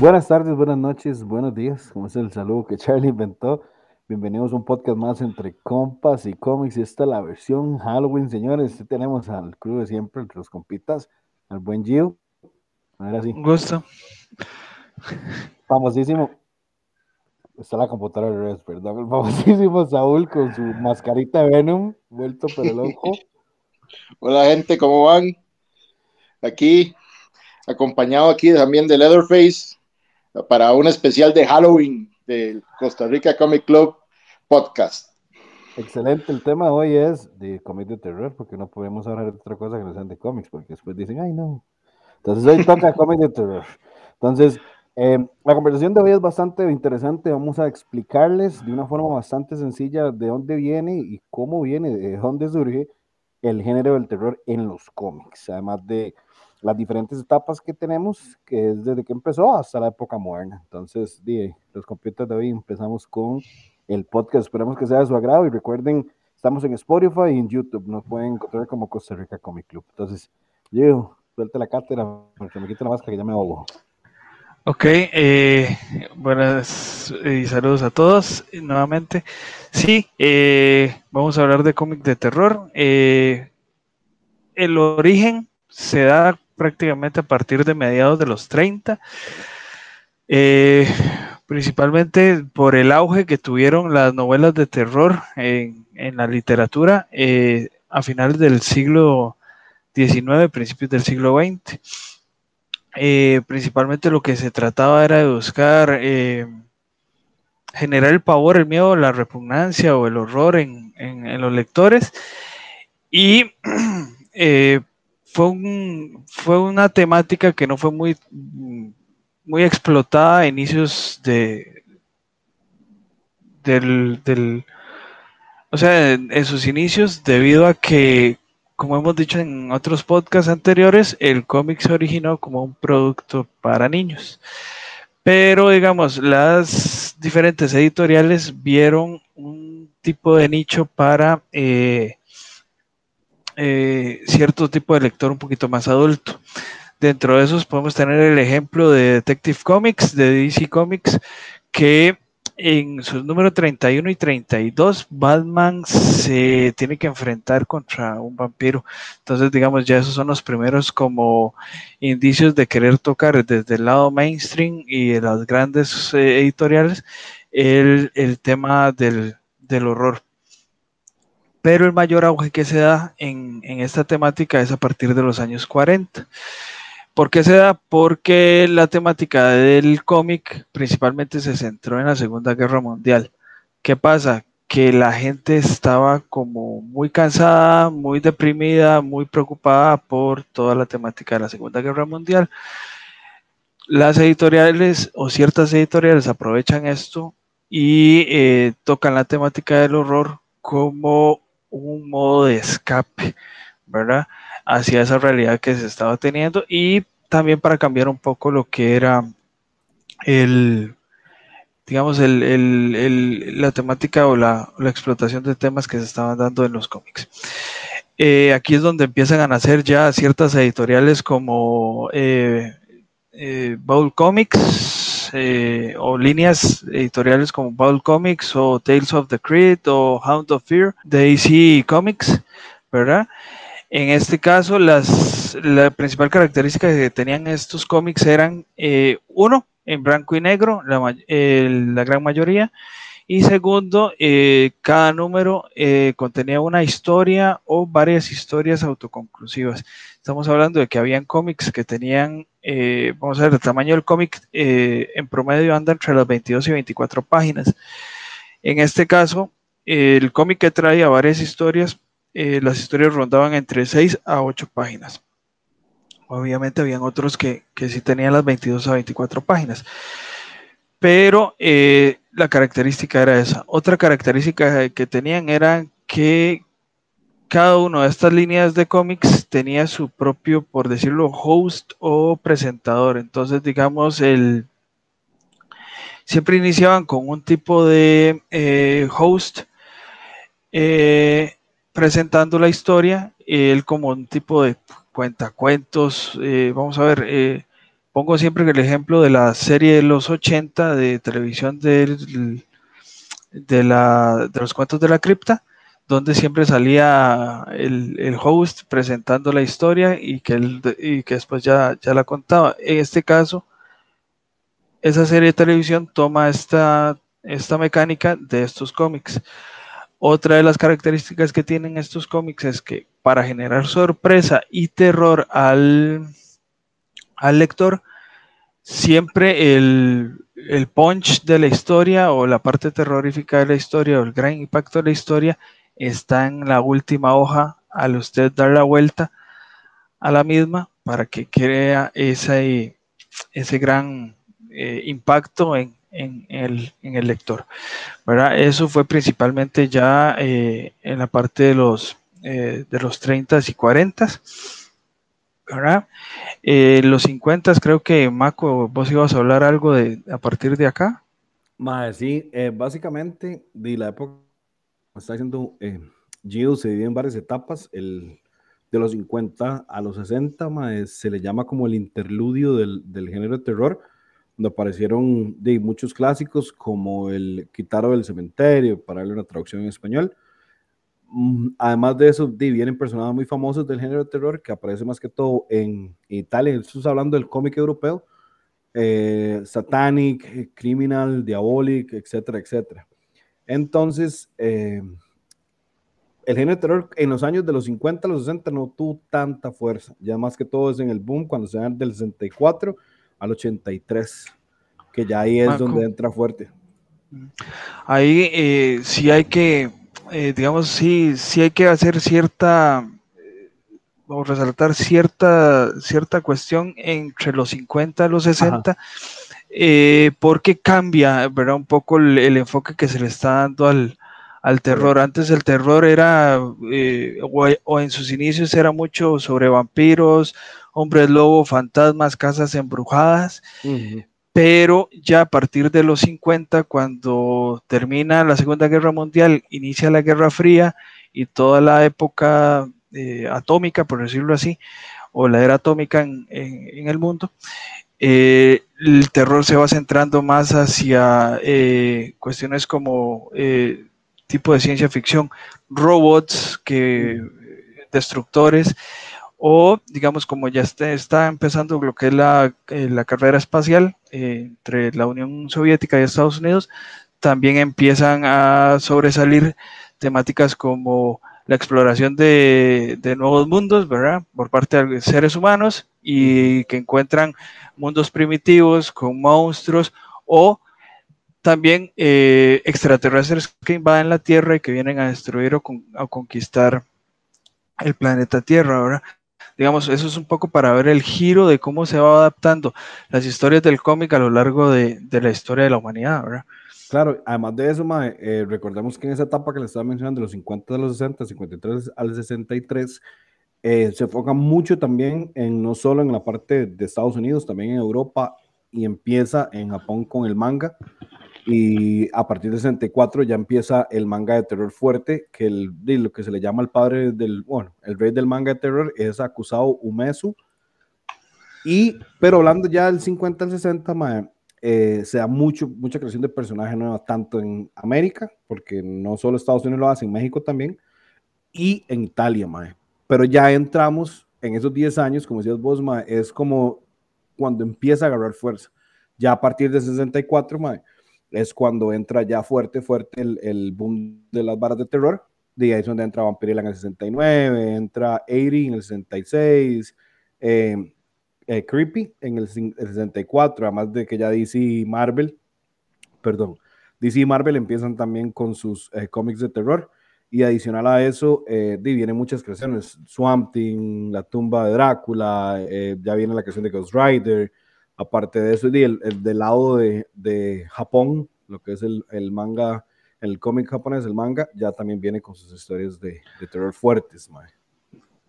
Buenas tardes, buenas noches, buenos días. Como es el saludo que Charlie inventó. Bienvenidos a un podcast más entre compas y cómics. Esta es la versión Halloween, señores. Tenemos al crew de siempre, entre los compitas, al buen Gio. Ahora sí. Un gusto. Famosísimo. Está la computadora al revés, perdón. El famosísimo Saúl con su mascarita de Venom, vuelto por el ojo. Hola gente, ¿cómo van? Aquí, acompañado aquí también de Leatherface para un especial de Halloween del Costa Rica Comic Club podcast. Excelente, el tema de hoy es de cómics de terror, porque no podemos hablar de otra cosa que no sean de cómics, porque después dicen, ay no. Entonces hoy toca cómics de terror. Entonces, eh, la conversación de hoy es bastante interesante. Vamos a explicarles de una forma bastante sencilla de dónde viene y cómo viene, de dónde surge el género del terror en los cómics, además de las diferentes etapas que tenemos, que es desde que empezó hasta la época moderna. Entonces, die, los computadores de hoy empezamos con el podcast. Esperamos que sea de su agrado y recuerden, estamos en Spotify y en YouTube. Nos pueden encontrar como Costa Rica Comic Club. Entonces, yo, suelte la cátedra porque me quito la máscara que ya me ahogo. Ok, eh, buenas y saludos a todos nuevamente. Sí, eh, vamos a hablar de cómic de terror. Eh, el origen se da prácticamente a partir de mediados de los 30, eh, principalmente por el auge que tuvieron las novelas de terror en, en la literatura eh, a finales del siglo XIX, principios del siglo XX. Eh, principalmente lo que se trataba era de buscar generar el pavor, el miedo, la repugnancia o el horror en, en, los lectores. Y fue, un, fue una temática que no fue muy, muy explotada a inicios de, del, del o sea, en, en, sus inicios, debido a que, como hemos dicho en otros podcasts anteriores, el cómic se originó como un producto para niños. Pero, digamos, las diferentes editoriales vieron un tipo de nicho para eh, eh, cierto tipo de lector un poquito más adulto. Dentro de esos podemos tener el ejemplo de Detective Comics, de DC Comics, que en sus números 31 y 32, Batman se tiene que enfrentar contra un vampiro. Entonces, digamos, ya esos son los primeros como indicios de querer tocar desde el lado mainstream y de las grandes eh, editoriales el, el tema del, del, horror. Pero el mayor auge que se da en, esta temática es a partir de los años 40. ¿Por qué se da? Porque la temática del cómic principalmente se centró en la Segunda Guerra Mundial. ¿Qué pasa? Que la gente estaba como muy cansada, muy deprimida, muy preocupada por toda la temática de la Segunda Guerra Mundial. Las editoriales o ciertas editoriales aprovechan esto y eh, tocan la temática del horror como un modo de escape, ¿verdad? hacia esa realidad que se estaba teniendo y también para cambiar un poco lo que era el, digamos, el, el, el, la temática o la, la, explotación de temas que se estaban dando en los cómics. Eh, aquí es donde empiezan a nacer ya ciertas editoriales como eh, eh, Bowl Comics eh, o líneas editoriales como Bowl Comics o Tales of the Creed o Hound of Fear de AC Comics, ¿verdad? En este caso, las, la principal característica que tenían estos cómics eran, eh, uno, en blanco y negro, la, la gran mayoría, y segundo, eh, cada número contenía una historia o varias historias autoconclusivas. Estamos hablando de que habían cómics que tenían, eh, vamos a ver, el tamaño del cómic en promedio anda entre las 22 y 24 páginas. En este caso, el cómic que traía varias historias eh, las historias rondaban entre 6 a 8 páginas. Obviamente habían otros que, que sí tenían las 22 a 24 páginas. Pero eh, la característica era esa. Otra característica que tenían era que cada una de estas líneas de cómics tenía su propio, por decirlo, host o presentador. Entonces, digamos, el siempre iniciaban con un tipo de eh, host eh, presentando la historia, él como un tipo de cuentacuentos, eh, vamos a ver, eh, pongo siempre el ejemplo de la serie de los 80 de televisión de, de, la, de los cuentos de la cripta, donde siempre salía el, host presentando la historia y que, y que después ya, ya la contaba. En este caso, esa serie de televisión toma esta, esta mecánica de estos cómics. Otra de las características que tienen estos cómics es que para generar sorpresa y terror al, al lector, siempre el, el, punch de la historia o la parte terrorífica de la historia o el gran impacto de la historia está en la última hoja al usted dar la vuelta a la misma para que crea ese, ese gran eh, impacto en, en, el, en, el, lector. ¿verdad? Eso fue principalmente ya eh, en la parte de los, eh, de los 30 y 40. ¿verdad? los 50 creo que Maco, vos ibas a hablar algo de a partir de acá. Sí, básicamente de la época está diciendo Gio se divide en varias etapas. El, de los 50 a los 60 se le llama como el interludio del, del género de terror donde aparecieron de muchos clásicos como el Quitaro del Cementerio, para darle una traducción en español. Mm, además de eso, de, vienen personajes muy famosos del género de terror que aparece más que todo en Italia. Estamos hablando del cómic europeo, eh, Satanic, eh, Criminal, Diabolic, etcétera, etcétera. Entonces, eh, el género de terror en los años de los 50 a los 60 no tuvo tanta fuerza. Ya más que todo es en el boom cuando se dan del 64 al 83, que ya ahí es donde entra fuerte. Ahí eh, sí hay que, eh, digamos, sí, sí hay que hacer cierta, o resaltar cierta, cierta cuestión entre los 50 y los 60, eh, porque cambia, ¿verdad? Un poco el, enfoque que se le está dando al, al terror. Antes el terror era, o, o, en sus inicios era mucho sobre vampiros hombres lobo, fantasmas, casas embrujadas. Pero ya a partir de los 50, cuando termina la Segunda Guerra Mundial, inicia la Guerra Fría y toda la época eh, atómica, por decirlo así, o la era atómica en, el mundo, eh, el terror se va centrando más hacia eh, cuestiones como tipo de ciencia ficción, robots, que, destructores, o digamos como ya está, empezando lo que es la, eh, carrera espacial eh, entre la Unión Soviética y Estados Unidos, también empiezan a sobresalir temáticas como la exploración de, nuevos mundos, ¿verdad? Por parte de seres humanos y que encuentran mundos primitivos con monstruos o también eh, extraterrestres que invaden la Tierra y que vienen a destruir o, a conquistar el planeta Tierra, ¿verdad? digamos, eso es un poco para ver el giro de cómo se va adaptando las historias del cómic a lo largo de, de la historia de la humanidad, ¿verdad? Claro, además de eso, eh, recordemos que en esa etapa que le estaba mencionando, de los 50 a los 60, 53 al 63, eh, se enfoca mucho también en no solo en la parte de Estados Unidos, también en Europa y empieza en Japón con el manga. Y a partir de 64 ya empieza el manga de terror fuerte, que el, lo que se le llama el padre del, bueno, el rey del manga de terror es acusado Umesu. Y, pero hablando ya del 50 al 60, eh, se da mucho, mucha creación de personajes nuevos, tanto en América, porque no solo Estados Unidos lo hace, en México también, y en Italia, mae. Pero ya entramos en esos 10 años, como decías vos, mae, es como cuando empieza a agarrar fuerza. Ya a partir de 64, mae, es cuando entra ya fuerte, fuerte el, el boom de las barras de terror. De ahí es donde entra Vampirella en el 69, entra 80 en el 66, eh, eh, Creepy en el, 64, además de que ya DC Marvel, perdón, DC y Marvel empiezan también con sus eh, cómics de terror. Y adicional a eso, eh, vienen muchas creaciones. Swamp Thing, La tumba de Drácula, ya viene la creación de Ghost Rider, Aparte de eso, el, el del lado de, Japón, lo que es el, manga, el cómic japonés, el manga, ya también viene con sus historias de, terror fuertes.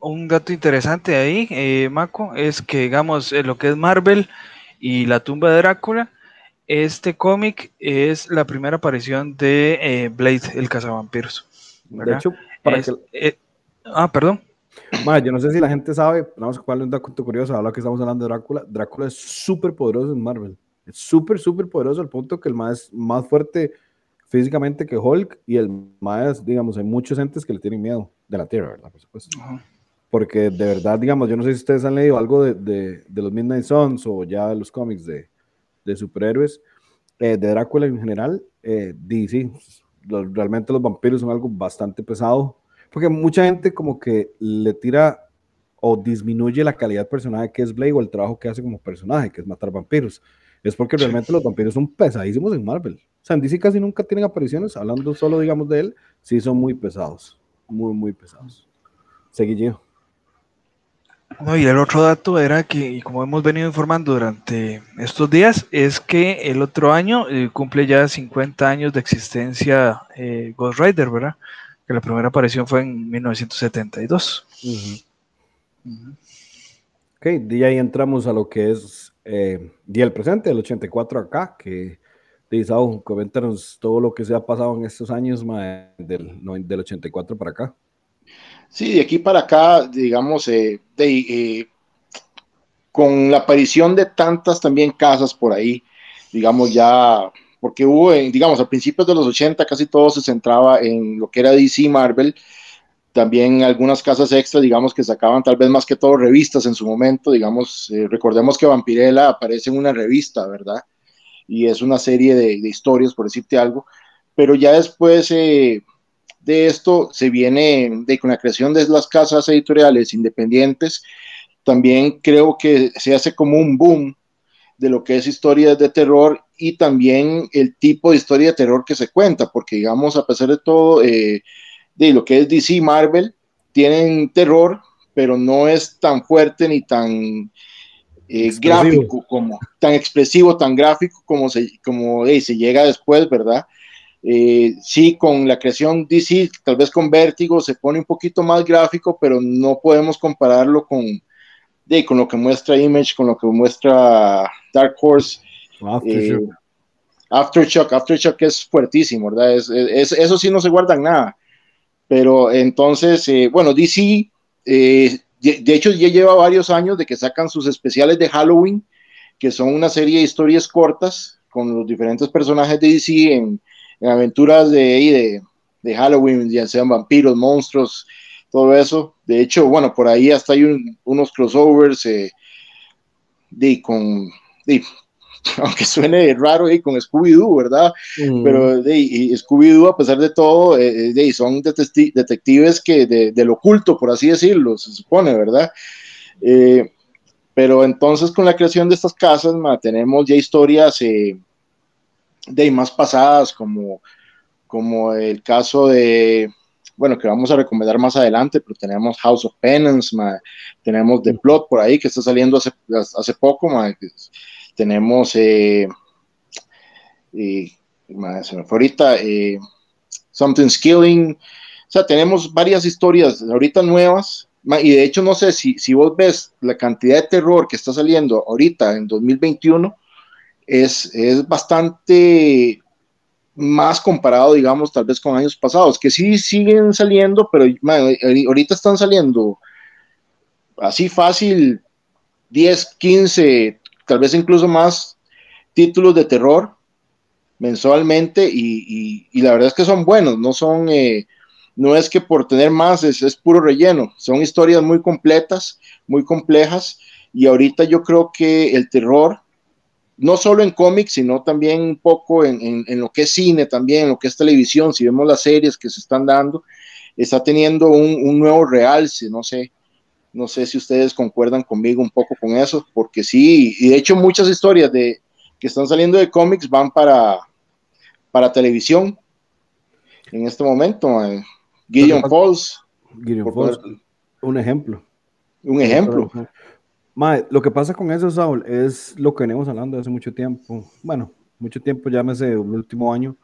Un dato interesante ahí, eh, Mako, es que, digamos, lo que es Marvel y la tumba de Drácula, este cómic es la primera aparición de eh, Blade, el cazavampiros. De hecho, para que... Eh, ah, perdón. yo no sé si la gente sabe, vamos a darle un dato curioso, ahora que estamos hablando de Drácula, Drácula es súper poderoso en Marvel. Es súper, súper poderoso al punto que el más es más fuerte físicamente que Hulk y el más, digamos, hay muchos entes que le tienen miedo de la Tierra, ¿verdad? Por supuesto. Porque de verdad, digamos, yo no sé si ustedes han leído algo de, de, de los Midnight Suns o ya los cómics de, de superhéroes, eh, de Drácula en general, eh, DC, realmente los vampiros son algo bastante pesado, porque mucha gente como que le tira o disminuye la calidad del personaje que es Blade o el trabajo que hace como personaje, que es matar vampiros. Es porque realmente los vampiros son pesadísimos en Marvel. O sea, en DC casi nunca tienen apariciones, hablando solo, digamos, de él, sí son muy pesados, muy, muy pesados. Seguí no, y el otro dato era que, como hemos venido informando durante estos días, es que el otro año eh, cumple ya 50 años de existencia eh, Ghost Rider, ¿verdad? Que la primera aparición fue en 1972. Ok, y ahí entramos a lo que es eh, día el presente, el 84 acá, que dice, coméntanos todo lo que se ha pasado en estos años del, del 84 para acá. Sí, de aquí para acá, digamos, eh, eh, con la aparición de tantas también casas por ahí, digamos ya, porque hubo, digamos, a principios de los 80 casi todo se centraba en lo que era DC Marvel, también algunas casas extra, digamos, que sacaban tal vez más que todo revistas en su momento, digamos, eh, recordemos que Vampirella aparece en una revista, ¿verdad? Y es una serie de, historias, por decirte algo, pero ya después de esto se viene de, con la creación de las casas editoriales independientes, también creo que se hace como un boom de lo que es historias de terror y también el tipo de historia de terror que se cuenta, porque digamos, a pesar de todo, eh, de lo que es DC Marvel, tienen terror, pero no es tan fuerte ni tan eh, gráfico como, tan expresivo, tan gráfico como se, como, se llega después, ¿verdad? Eh, sí, con la creación DC, tal vez con Vértigo se pone un poquito más gráfico, pero no podemos compararlo con, de, con lo que muestra Image, con lo que muestra Dark Horse. Aftershock. Eh, Aftershock, Aftershock es fuertísimo, ¿verdad? Es, eso sí no se guarda nada. Pero entonces, eh, bueno, DC, de hecho, ya lleva varios años de que sacan sus especiales de Halloween, que son una serie de historias cortas con los diferentes personajes de DC en, en aventuras de, de, Halloween, ya sean vampiros, monstruos, todo eso. De hecho, bueno, por ahí hasta hay unos crossovers eh, de, con, aunque suene raro, con Scooby-Doo, ¿verdad? Mm. Pero de, Scooby-Doo, a pesar de todo, eh, de, son detectives que de, del oculto, por así decirlo, se supone, ¿verdad? Eh, pero entonces con la creación de estas casas, tenemos ya historias de más pasadas, como, como el caso de, bueno, que vamos a recomendar más adelante, pero tenemos House of Penance, tenemos The Plot por ahí que está saliendo hace, hace poco, tenemos, eh, se me fue ahorita, eh, Something Skilling, o sea, tenemos varias historias ahorita nuevas, y de hecho no sé si, si vos ves la cantidad de terror que está saliendo ahorita en 2021, es, bastante más comparado, digamos, tal vez con años pasados, que sí siguen saliendo, pero ahorita están saliendo así fácil 10, 15, tal vez incluso más títulos de terror mensualmente y, la verdad es que son buenos, no son, eh, no es que por tener más es, es, puro relleno, son historias muy completas, muy complejas y ahorita yo creo que el terror no solo en cómics, sino también un poco en, lo que es cine, también en lo que es televisión, si vemos las series que se están dando, está teniendo un, nuevo realce, no sé, no sé si ustedes concuerdan conmigo un poco con eso, porque sí, y de hecho muchas historias de, que están saliendo de cómics van para, para televisión en este momento. Eh, Falls, un ejemplo. Un ejemplo lo que pasa con eso, Saul, es lo que venimos hablando hace mucho tiempo. Bueno, mucho tiempo, llámese el último año,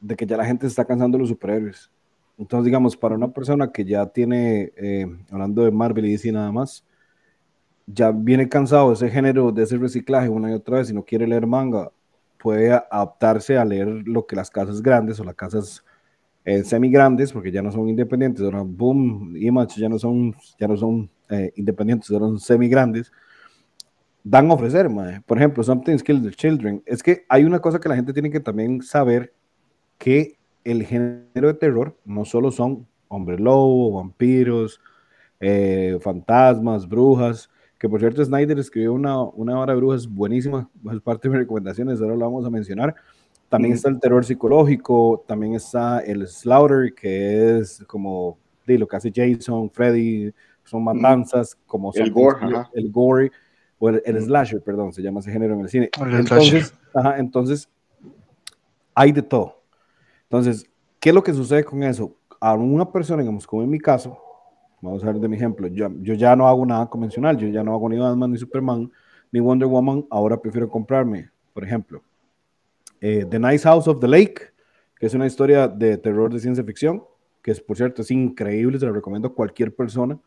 de que ya la gente se está cansando de los superhéroes. Entonces, digamos, para una persona que ya tiene, eh, hablando de Marvel y DC nada más, ya viene cansado de ese género, de ese reciclaje una y otra vez y no quiere leer manga, puede adaptarse a leer lo que las casas grandes o las casas eh, semi grandes, porque ya no son independientes, ahora Boom, Image ya no son, ya no son eh, independientes, son semi grandes, dan a ofrecer, mae. por ejemplo, Something's Killed the Children. Es que hay una cosa que la gente tiene que también saber, que el género de terror no solo son hombre lobo, vampiros, eh, fantasmas, brujas, que por cierto Snyder escribió una, una hora de brujas buenísima, es parte de mis recomendaciones, ahora lo vamos a mencionar. También está el terror psicológico, también está el slaughter, que es como de lo que hace Jason, Freddy, son matanzas, como el gore, el, gore, o el, slasher, perdón, se llama ese género en el cine. entonces, entonces, hay de todo. Entonces, ¿qué es lo que sucede con eso? A una persona, digamos, como en mi caso, vamos a ver de mi ejemplo, yo, yo ya no hago nada convencional, yo ya no hago ni Batman, ni Superman, ni Wonder Woman, ahora prefiero comprarme, por ejemplo, eh, the Nice House of the Lake, que es una historia de terror de ciencia ficción, que es, por cierto, es increíble, se lo recomiendo a cualquier persona.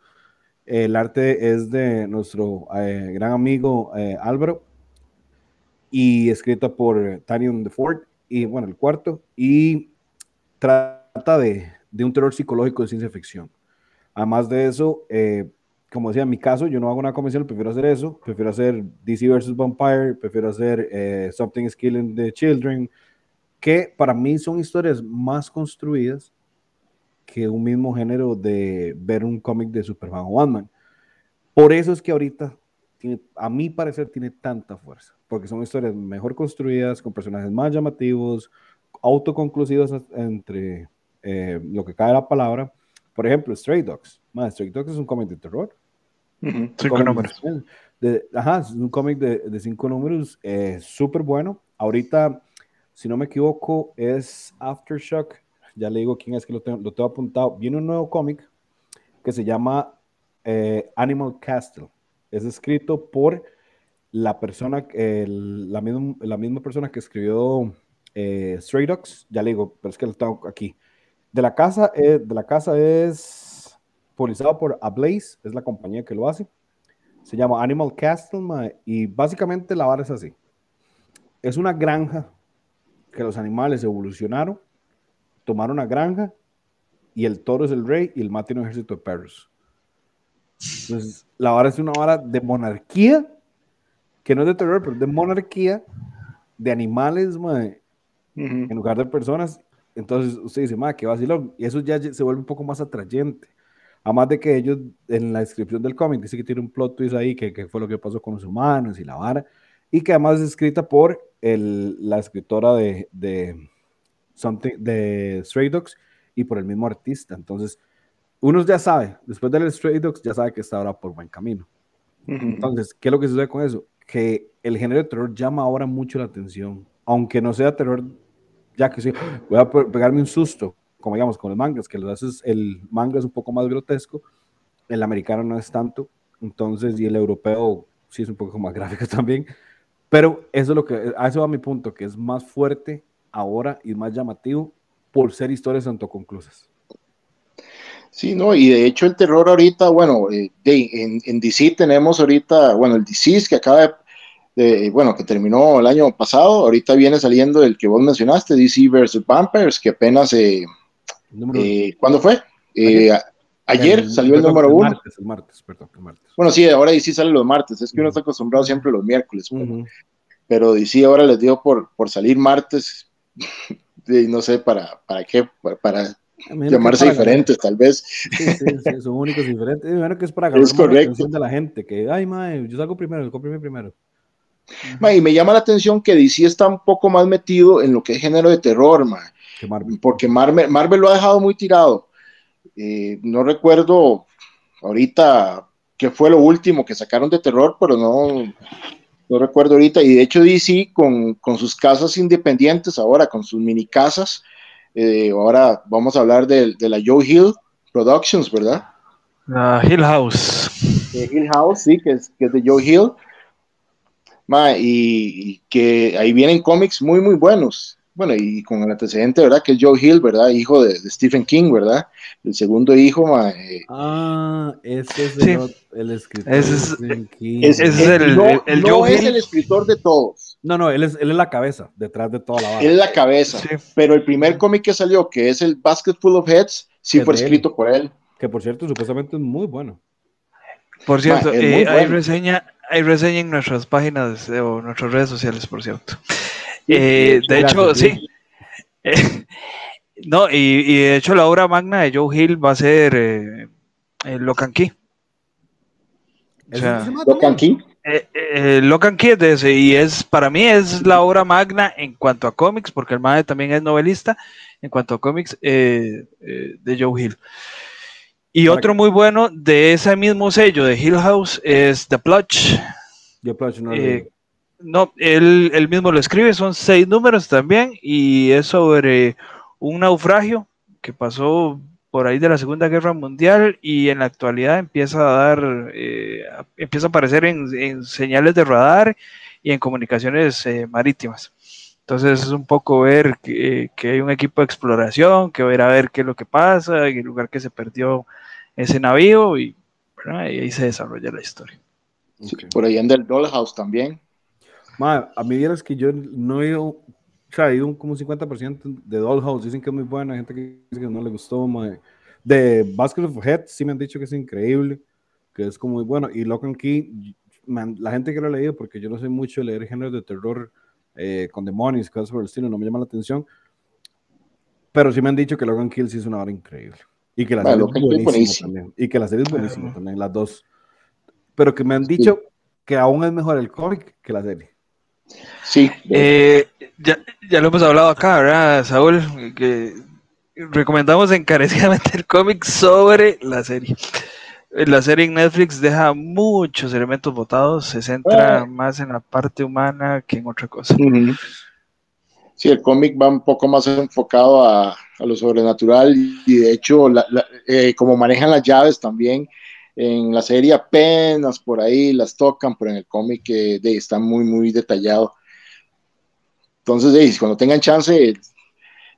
El arte es de nuestro eh, gran amigo eh, Álvaro y escrita por Tanion DeFord, y bueno, el cuarto, y trata de, de, un terror psicológico de ciencia ficción. Además de eso, como decía, en mi caso, yo no hago una convención, prefiero hacer eso, prefiero hacer DC vs. Vampire, prefiero hacer eh, Something is Killing the Children, que para mí son historias más construidas que un mismo género de ver un cómic de Superman o Batman. Por eso es que ahorita, tiene, a mi parecer, tiene tanta fuerza, porque son historias mejor construidas, con personajes más llamativos, autoconclusivos entre eh, lo que cae la palabra. Por ejemplo, Stray Dogs. Stray Dogs es un cómic de terror cinco números. De, ajá, es un cómic de, de, cinco números, eh, súper bueno. Ahorita, si no me equivoco, es Aftershock. Ya le digo quién es que lo tengo, lo tengo apuntado. Viene un nuevo cómic que se llama eh, Animal Castle. Es escrito por la persona, la, misma, la misma persona que escribió eh, Stray Dogs. Ya le digo, pero es que lo tengo aquí. De la casa, eh, de la casa es publicado por Ablaze, es la compañía que lo hace. Se llama Animal Castle, y básicamente la vara es así. Es una granja que los animales evolucionaron, tomaron una granja y el toro es el rey y el mate un ejército de perros. Entonces, la vara es una vara de monarquía, que no es de terror, pero de monarquía, de animales, en lugar de personas. Entonces, usted dice, madre, qué vacilón. Y eso ya se vuelve un poco más atrayente. Además de que ellos en la descripción del cómic dice que tiene un plot twist ahí, que, que, fue lo que pasó con los humanos y la vara, y que además es escrita por el, la escritora de, de, Something, de Stray Dogs y por el mismo artista. Entonces, uno ya sabe, después del Stray Dogs, ya sabe que está ahora por buen camino. Entonces, ¿qué es lo que sucede con eso? Que el género de terror llama ahora mucho la atención, aunque no sea terror, ya que sí, voy a pegarme un susto, como digamos con los mangas, que haces, el manga es un poco más grotesco, el americano no es tanto, entonces, y el europeo sí es un poco más gráfico también, pero eso es lo que, a eso va mi punto, que es más fuerte ahora y más llamativo por ser historias autoconclusas. Sí, no, y de hecho el terror ahorita, bueno, eh, en, en, DC tenemos ahorita, bueno, el DC que acaba de, bueno, que terminó el año pasado, ahorita viene saliendo el que vos mencionaste, DC vs. Vampires, que apenas eh, eh, ¿Cuándo fue? Eh, ayer, salió el, número uno. Martes, el martes, perdón, el martes. Bueno, sí, ahora sí sale los martes. Es que uno está acostumbrado siempre los miércoles. Pero, sí, ahora les dio por, por salir martes. no sé para, para qué, para, llamarse diferentes, tal vez. Sí, sí, son únicos diferentes. Bueno, que es para agarrar la atención de la gente. Que, ay, mae, yo salgo primero, yo compro primero. y me llama la atención que DC está un poco más metido en lo que es género de terror, mae. Porque Marvel, Marvel, lo ha dejado muy tirado. Eh, no recuerdo ahorita qué fue lo último que sacaron de terror, pero no, no recuerdo ahorita. Y de hecho DC con, con sus casas independientes ahora, con sus mini casas, eh, ahora vamos a hablar de, de, la Joe Hill Productions, ¿verdad? La Hill House. Hill House, sí, que es, que es de Joe Hill. y, que ahí vienen cómics muy, muy buenos bueno, y con el antecedente, ¿verdad? Que es Joe Hill, ¿verdad? Hijo de, Stephen King, ¿verdad? El segundo hijo, eh, Ah, ese es el, escritor ese es, de Stephen King. Ese es el, no, el, no es el escritor de todos, No, no, él es, él es la cabeza detrás de toda la banda. Él es la cabeza, sí. pero el primer cómic que salió, que es el Basket Full of Heads, sí fue escrito por él. Que por cierto, supuestamente es muy bueno. Por cierto, eh, hay, reseña, hay reseña en nuestras páginas o nuestras redes sociales, por cierto. Eh, de hecho, sí. no, y, de hecho la obra magna de Joe Hill va a ser eh, Locan Key. O sea, Locan Key. Eh, eh, Locan Key y es para mí es la obra magna en cuanto a cómics, porque el madre también es novelista, en cuanto a cómics de Joe Hill. Y otro muy bueno de ese mismo sello de Hill House es The Plutch. The Plutch no, no él, mismo lo escribe, son seis números también, y es sobre un naufragio que pasó por ahí de la Segunda Guerra Mundial y en la actualidad empieza a dar, eh, empieza a aparecer en, señales de radar y en comunicaciones eh, marítimas. Entonces es un poco ver que, hay un equipo de exploración, que va a ver qué es lo que pasa, en el lugar que se perdió ese navío y, ahí se desarrolla la historia. por ahí anda el Dollhouse también. A mí vieras que yo no he ido, o sea, he ido como un 50% de Dollhouse, dicen que es muy buena, hay gente que dice que no le gustó, De Basket of Head sí me han dicho que es increíble, que es como muy bueno, y Locan Key, la gente que lo ha leído, porque yo no sé mucho leer géneros de terror eh, con demonios, cosas por el estilo, no me llama la atención, pero sí me han dicho que Logan Kill sí es una obra increíble. Y que la serie es buenísima también. Y que la serie es buenísima también, las dos. Pero que me han dicho que aún es mejor el cómic que la serie. Sí. Eh, ya, ya, lo hemos hablado acá, ¿verdad, Saúl? Que recomendamos encarecidamente el cómic sobre la serie. La serie en Netflix deja muchos elementos votados, se centra ah. más en la parte humana que en otra cosa. Sí, el cómic va un poco más enfocado a, a lo sobrenatural y de hecho, eh, como manejan las llaves también, en la serie apenas por ahí las tocan, pero en el cómic eh, está muy, muy detallado. Entonces, cuando tengan chance,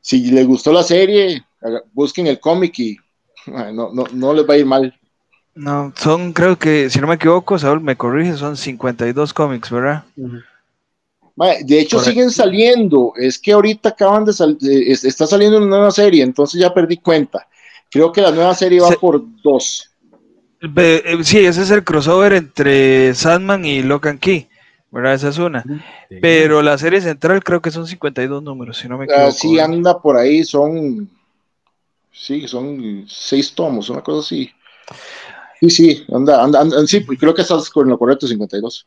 si les gustó la serie, busquen el cómic y no, no, no, les va a ir mal. No, son, creo que, si no me equivoco, Saúl me corrige, son 52 cómics, ¿verdad? De hecho, siguen saliendo. Es que ahorita acaban de salir, está saliendo una nueva serie, entonces ya perdí cuenta. Creo que la nueva serie va por dos. Eh, sí, ese es el crossover entre Sandman y Locan Key, ¿verdad? Esa es una. Pero la serie central creo que son 52 números, si no me equivoco. sí, anda por ahí, son. Sí, son seis tomos, una cosa así. Sí, sí, anda, anda, anda sí, creo que estás con lo correcto, 52.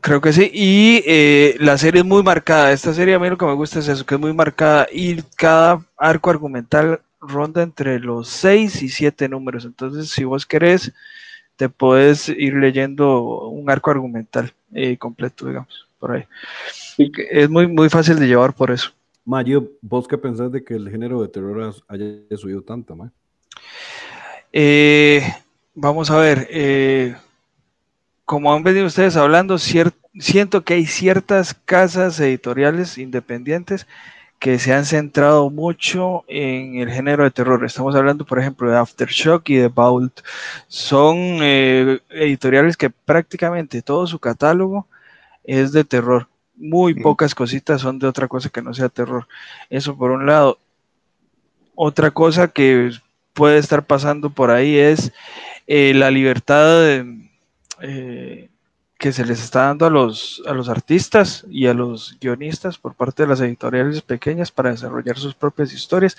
Creo que sí, y eh, la serie es muy marcada. Esta serie a mí lo que me gusta es eso, que es muy marcada y cada arco argumental ronda entre los 6 y 7 números. Entonces, si vos querés, te puedes ir leyendo un arco argumental eh, completo, digamos, por ahí. Es muy, muy fácil de llevar por eso. Mayo, ¿vos qué pensás de que el género de terror haya subido tanto, eh, vamos a ver, eh, como han venido ustedes hablando, siento que hay ciertas casas editoriales independientes que se han centrado mucho en el género de terror. Estamos hablando, por ejemplo, de Aftershock y de Vault. Son eh, editoriales que prácticamente todo su catálogo es de terror. Muy pocas cositas son de otra cosa que no sea terror. Eso por un lado. Otra cosa que puede estar pasando por ahí es eh, la libertad eh, que se les está dando a los, a los artistas y a los guionistas por parte de las editoriales pequeñas para desarrollar sus propias historias.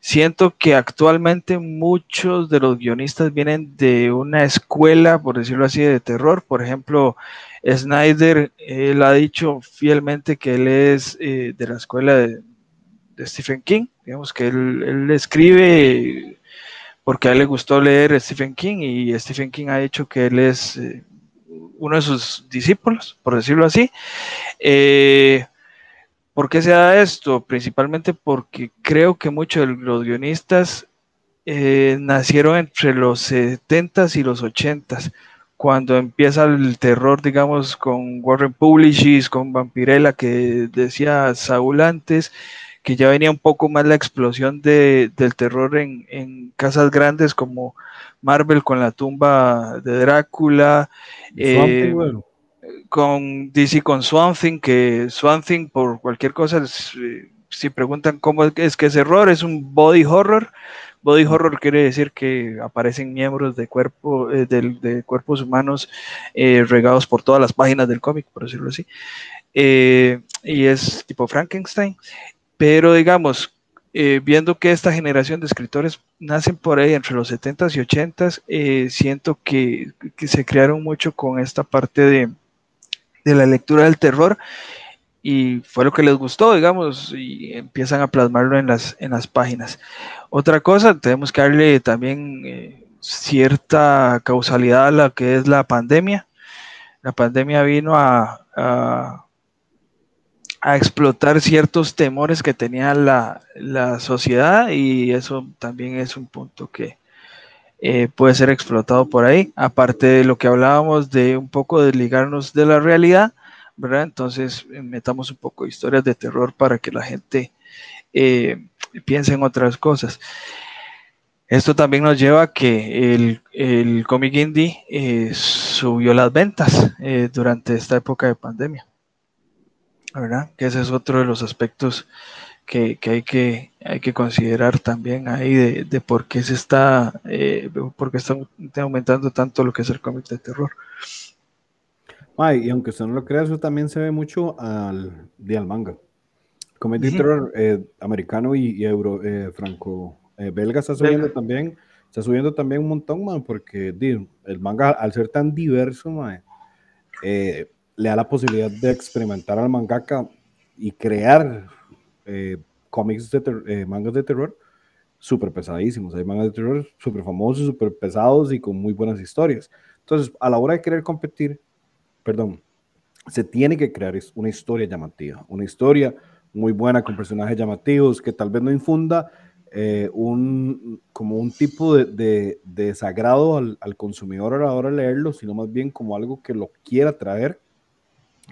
Siento que actualmente muchos de los guionistas vienen de una escuela, por decirlo así, de terror. Por ejemplo, Snyder, él ha dicho fielmente que él es eh, de la escuela de, Stephen King. Digamos que él, él escribe porque a él le gustó leer Stephen King y Stephen King ha dicho que él es eh, uno de sus discípulos, por decirlo así. Eh, ¿Por qué se da esto? Principalmente porque creo que muchos de los guionistas eh, nacieron entre los 70s y los 80s, cuando empieza el terror, digamos, con Warren Publishers, con Vampirella, que decía Saúl antes, que ya venía un poco más la explosión del terror en, en casas grandes como Marvel con la tumba de Drácula. Eh, con DC con Swamp Thing, que Swamp Thing por cualquier cosa, eh, si preguntan cómo es que es error, es un body horror. Body horror quiere decir que aparecen miembros de, cuerpo, eh, de, cuerpos humanos eh, regados por todas las páginas del cómic, por decirlo así. y es tipo Frankenstein. Pero digamos, viendo que esta generación de escritores nacen por ahí entre los 70s y 80s, siento que, que se crearon mucho con esta parte de, de la lectura del terror y fue lo que les gustó, digamos, y empiezan a plasmarlo en las, en las páginas. Otra cosa, tenemos que darle también eh, cierta causalidad a la que es la pandemia. La pandemia vino a, explotar ciertos temores que tenía la, la, sociedad y eso también es un punto que eh, puede ser explotado por ahí. Aparte de lo que hablábamos de un poco desligarnos de la realidad, ¿verdad? Entonces, eh, metamos un poco de historias de terror para que la gente eh, piense en otras cosas. Esto también nos lleva a que el, el cómic indie subió las ventas durante esta época de pandemia. ¿Verdad? Que ese es otro de los aspectos que, hay, que hay que considerar también ahí de, por qué se está, por qué está aumentando tanto lo que es el cómic de terror y aunque usted no lo crea, eso también se ve mucho al, de al manga. Comedia terror eh, americano y, euro, eh, franco eh, belga está subiendo también. Está subiendo también un montón, man, porque el manga, al ser tan diverso, le da la posibilidad de experimentar al mangaka y crear cómics de mangas de terror súper pesadísimos. Hay mangas de terror súper famosos, súper pesados y con muy buenas historias. Entonces, a la hora de querer competir, perdón, se tiene que crear una historia llamativa, una historia muy buena con personajes llamativos que tal vez no infunda eh, un, como un tipo de, de, desagrado al, al, consumidor a la hora de leerlo, sino más bien como algo que lo quiera traer.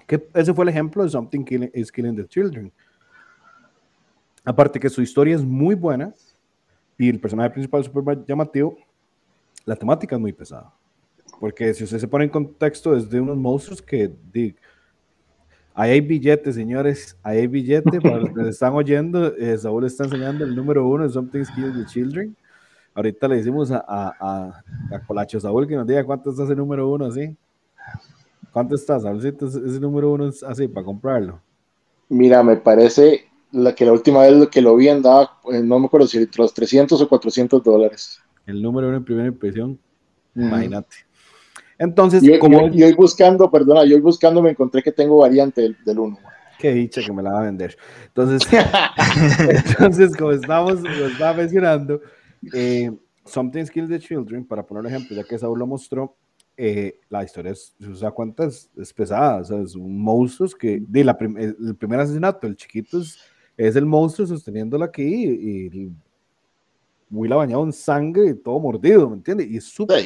Que ese fue el ejemplo de Something is Killing the Children. Aparte que su historia es muy buena y el personaje principal es súper llamativo, la temática es muy pesada. Porque si usted se pone en contexto, es de unos monstruos que. ahí hay billetes, señores. Ahí hay billetes. Para los que están oyendo, eh, Saúl está enseñando el número uno de Something Kills the Children. Ahorita le decimos a, Colacho Saúl que nos diga cuánto está ese número uno así. ¿Cuánto está, Saúlcito, ese número uno así para comprarlo? Mira, me parece la que la última vez que lo vi andaba, eh, no me acuerdo si entre los 300 o 400 dólares. El número uno en primera impresión, imagínate. Entonces, yo, como. Yo, yo, buscando, perdona, yo buscando me encontré que tengo variante del, 1. Qué dicha que me la va a vender. Entonces, entonces como estamos, lo estaba mencionando, eh, Something Kills the Children, para poner un ejemplo, ya que Saúl lo mostró, eh, la historia es, o sea, cuántas es pesada, o sea, es un monstruo que, de la el primer asesinato, el chiquito es, es el monstruo sosteniéndolo aquí y, y muy la bañado en sangre y todo mordido, ¿me entiendes? Y es súper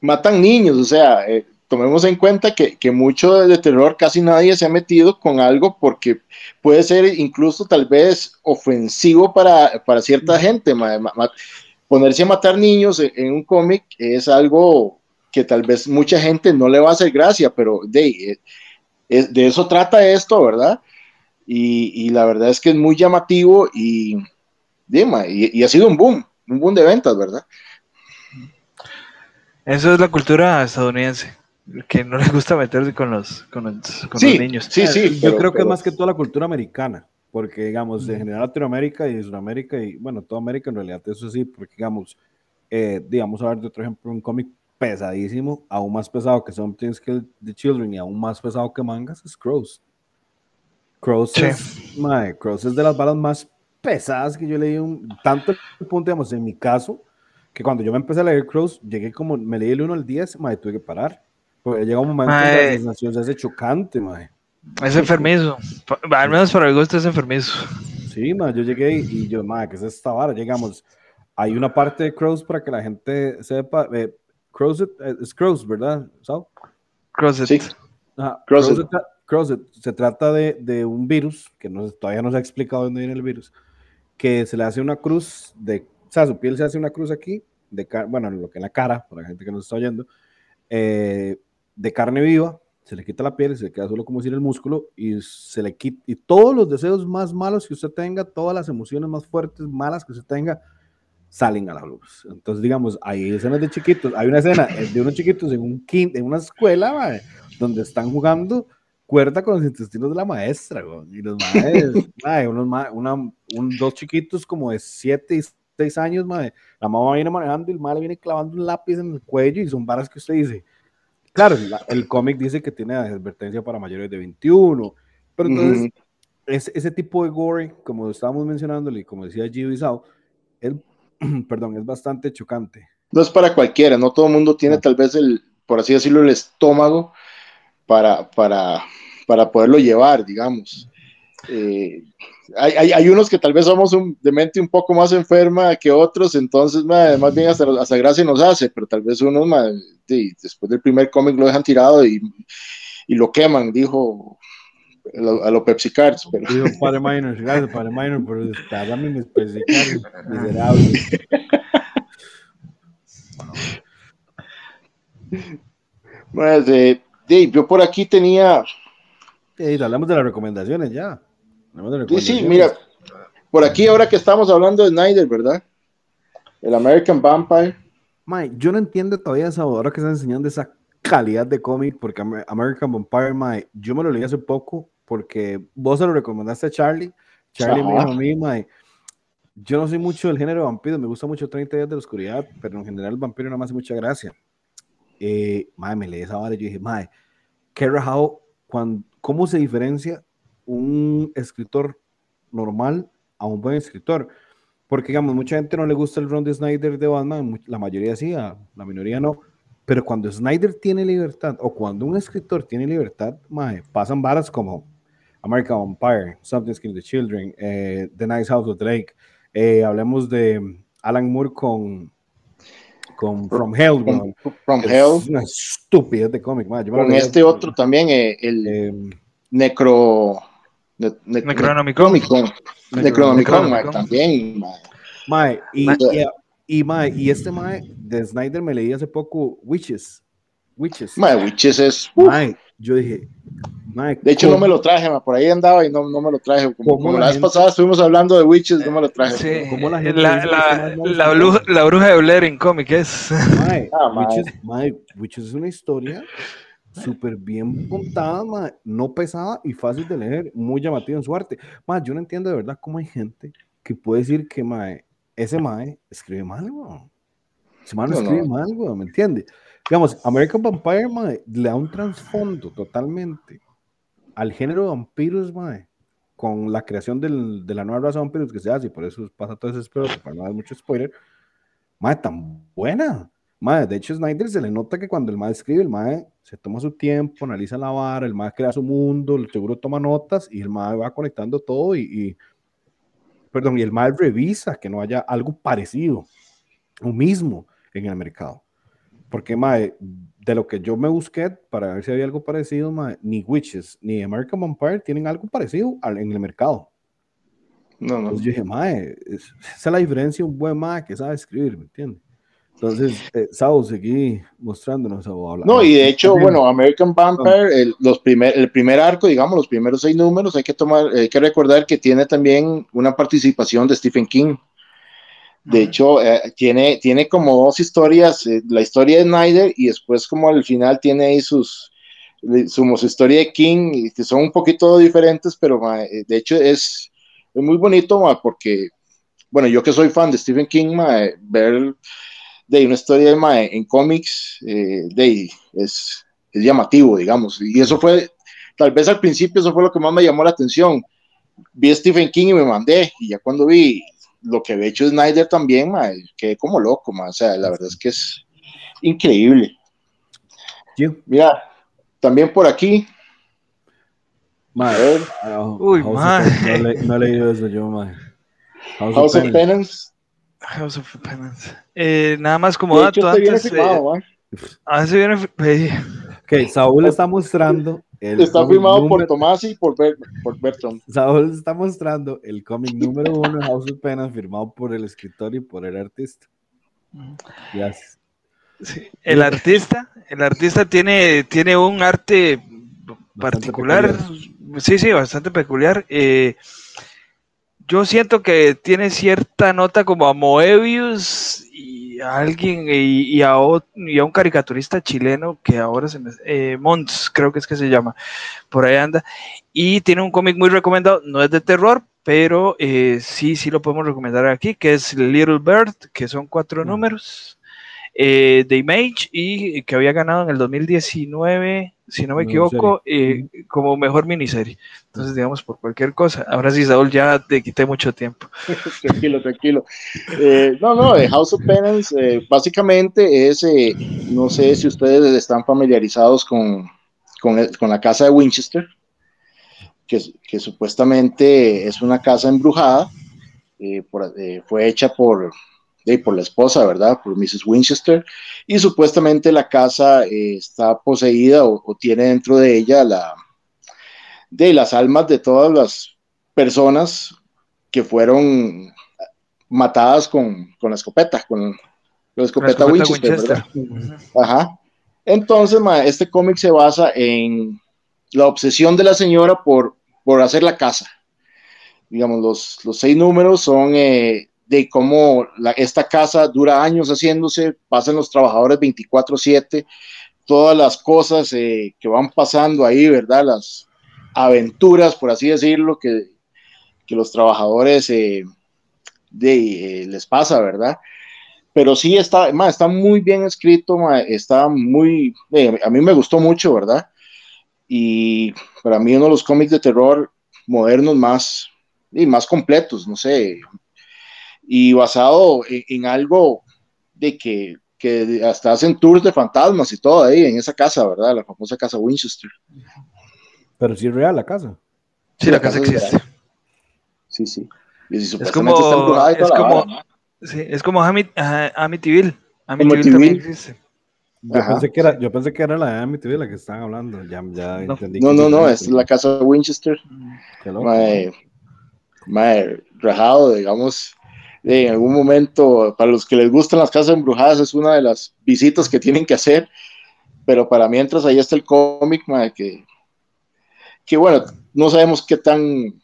matan niños, o sea, eh, tomemos en cuenta que, que, mucho de terror casi nadie se ha metido con algo porque puede ser incluso tal vez ofensivo para, para cierta gente. ponerse a matar niños en, un cómic es algo que tal vez mucha gente no le va a hacer gracia, pero de, eh, de eso trata esto, ¿verdad? Y, y, la verdad es que es muy llamativo y, y, y ha sido un boom, un boom de ventas, ¿verdad? Eso es la cultura estadounidense, que no les gusta meterse con los, con los, niños. Sí, sí. Yo creo que es más que toda la cultura americana, porque digamos, en general Latinoamérica y Sudamérica y bueno, toda América en realidad eso sí, porque digamos, eh, digamos, a ver de otro ejemplo, un cómic pesadísimo, aún más pesado que Something Kill the Children y aún más pesado que mangas, es Crows. Crows, es, Crows es de las balas más pesadas que yo leí, un, tanto punto, digamos, en mi caso, que cuando yo me empecé a leer Crows, llegué como, me leí el 1 al 10, madre, tuve que parar. Porque llega un momento en que la sensación se hace chocante, madre. Es enfermizo. Al menos para el gusto es enfermizo. Sí, madre, yo llegué y yo, madre, ¿qué es esta vara? Llegamos. Hay una parte de Crows para que la gente sepa. Eh, Crows eh, es Crows, ¿verdad? ¿Sabes? Crows. Sí. Crows. Se trata de, de un virus, que no, todavía no se ha explicado dónde viene el virus, que se le hace una cruz de o sea, su piel se hace una cruz aquí, de bueno, lo que en la cara, para la gente que nos está oyendo, eh, de carne viva, se le quita la piel, se le queda solo como decir el músculo y se le quita, y todos los deseos más malos que usted tenga, todas las emociones más fuertes, malas que usted tenga, salen a la luz. Entonces, digamos, hay escenas de chiquitos, hay una escena de unos chiquitos en, un en una escuela, donde están jugando cuerda con los intestinos de la maestra, y los maestros, unos una, un, dos chiquitos como de 7 y 6 años, la mamá viene manejando y el madre viene clavando un lápiz en el cuello y son varas que usted dice, Claro, el cómic dice que tiene advertencia para mayores de 21, pero entonces ese tipo de gore, como estábamos mencionándole y como decía Gio Isao, es, perdón, es bastante chocante. No es para cualquiera, no todo el mundo tiene tal vez el, por así decirlo, el estómago para, para, para poderlo llevar, digamos. Eh, hay, hay, unos que tal vez somos un, de mente un poco más enferma que otros, entonces más bien hasta, hasta, gracia nos hace, pero tal vez unos después del primer cómic lo dejan tirado y, y lo queman, dijo a los Pepsi Cards. Pero... Padre Minor, gracias Padre Minor por darme mis Pepsi Cards miserables. Pues, eh, yo por aquí tenía... hablamos de las recomendaciones ya. Sí, sí, mira, por aquí ahora que estamos hablando de Snyder, ¿verdad? El American Vampire. Mike, yo no entiendo todavía esa ahora que están enseñando esa calidad de cómic, porque American Vampire, Mike, yo me lo leí hace poco porque vos se lo recomendaste a Charlie. Charlie me dijo a mí, Mike, yo no soy mucho del género vampiro, me gusta mucho 30 días de la oscuridad, pero en general el vampiro no me hace mucha gracia. Eh, me leí esa hora y yo dije, Mae, qué rajado, ¿cómo se diferencia un escritor normal a un buen escritor. Porque, digamos, mucha gente no le gusta el Ron de Snyder de Batman, la mayoría sí, la minoría no. Pero cuando Snyder tiene libertad, o cuando un escritor tiene libertad, pasan varas como American Vampire, Something Skin the Children, eh, The Nice House of Drake. Eh, hablemos de Alan Moore con, con From Hell. From, Hell. una estupidez de cómic. Con este otro también, eh, el em, Necro. Necronomicon. Necronomicon, también. Mae, y, y, este mae de Snyder me leí hace poco Witches. Witches. Mae, Witches es. Mae, yo dije. De hecho, no me lo traje, mae, por ahí andaba y no, no me lo traje. Como, la, vez pasada estuvimos hablando de Witches, no me lo traje. Sí, como la, gente la, la, la, bruja, la, bruja, de Blair en cómic es. Ah, Witches, Witches es una historia súper bien contada, no pesada y fácil de leer, muy llamativa en su arte. Más, yo no entiendo de verdad cómo hay gente que puede decir que ese mae escribe mal, Ese mae no, escribe mal, ¿me entiende? Digamos, American Vampire, mae, le da un trasfondo totalmente al género de vampiros, mae, con la creación de la nueva raza de vampiros que se hace, y por eso pasa todo ese espero, para no dar mucho spoiler, mae, tan buena. Mae, de hecho, Snyder se le nota que cuando el mae escribe, el mae se toma su tiempo, analiza la vara, el más crea su mundo, el seguro toma notas y el más va conectando todo y, perdón, y el más revisa que no haya algo parecido o mismo en el mercado. Porque mae, de lo que yo me busqué para ver si había algo parecido, ni Witches ni American Vampire tienen algo parecido en el mercado. No, no. Entonces yo dije, mae, esa es la diferencia un buen mae que sabe escribir, ¿me entiendes? Entonces, eh, Sao, seguí mostrándonos. no, y de hecho, bueno, American Vampire, el, los primer, el primer arco, digamos, los primeros seis números, hay que, tomar, hay que recordar que tiene también una participación de Stephen King. De hecho, eh, tiene, tiene como dos historias, eh, la historia de Snyder y después como al final tiene ahí sus, su, su historia de King, que son un poquito diferentes, pero de hecho es, es muy bonito porque, bueno, yo que soy fan de Stephen King, ver de una historia de en cómics eh, de, es, es, llamativo, digamos. Y eso fue, tal vez al principio, eso fue lo que más me llamó la atención. Vi a Stephen King y me mandé, y ya cuando vi lo que había hecho Snyder también, quedé como loco, o sea, la verdad es que es increíble. Mira, también por aquí. Madre, Uy, madre. No, he leído eso yo, madre. House, of, Penance House of Penance. Eh, nada más como dato antes. Firmado, eh, ah, se viene. Ok, Saúl está mostrando. El está firmado por Tomás y por, por Bertrand. Saúl está mostrando el cómic número uno de House of Penance, firmado por el escritor y por el artista. Gracias. Sí, el artista, el artista tiene, tiene un arte particular. Sí, sí, bastante peculiar. Eh, yo siento que tiene cierta nota como a Moebius y a alguien y, a, un caricaturista chileno que ahora se me eh, Mons, creo que es que se llama, por ahí anda. Y tiene un cómic muy recomendado, no es de terror, pero eh, sí, sí lo podemos recomendar aquí, que es Little Bird, que son cuatro mm. números eh, de Image y que había ganado en el 2019, si no me equivoco, eh, como mejor miniserie. Entonces, digamos, por cualquier cosa. Ahora sí, Saúl, ya te quité mucho tiempo. tranquilo, tranquilo. Eh, no, no, House of Penance básicamente es, no sé si ustedes están familiarizados con, con, con la casa de Winchester, que, que, supuestamente es una casa embrujada. fue hecha por por la esposa, ¿verdad? Por Mrs. Winchester. Y supuestamente la casa eh, está poseída o, tiene dentro de ella la, de las almas de todas las personas que fueron matadas con, la escopeta, con la escopeta, Winchester. Ajá. Entonces, este cómic se basa en la obsesión de la señora por, por hacer la casa. Digamos, los, los seis números son eh, de cómo esta casa dura años haciéndose, pasan los trabajadores 24/7, todas las cosas eh, que van pasando ahí, ¿verdad? Las aventuras, por así decirlo, que, que los trabajadores eh, de, eh, les pasa, ¿verdad? Pero sí está, está muy bien escrito, está muy, a mí me gustó mucho, ¿verdad? Y para mí uno de los cómics de terror modernos más, y más completos, no sé, y basado en, algo de que, que, hasta hacen tours de fantasmas y todo ahí en esa casa, ¿verdad? La famosa casa Winchester. Pero sí es real la casa. Sí, la, casa, existe. Sí, sí. es como, es como, sí, es como Amityville. Amityville también existe. Yo pensé, que era, yo pensé que era la de Amityville la que estaban hablando. Ya, ya no. entendí. No, no, no, es la casa Winchester. Qué loco. Mae, rajado, digamos, en algún momento, para los que les gustan las casas embrujadas, es una de las visitas que tienen que hacer, pero para mientras ahí está el cómic, que, que bueno, no sabemos qué tan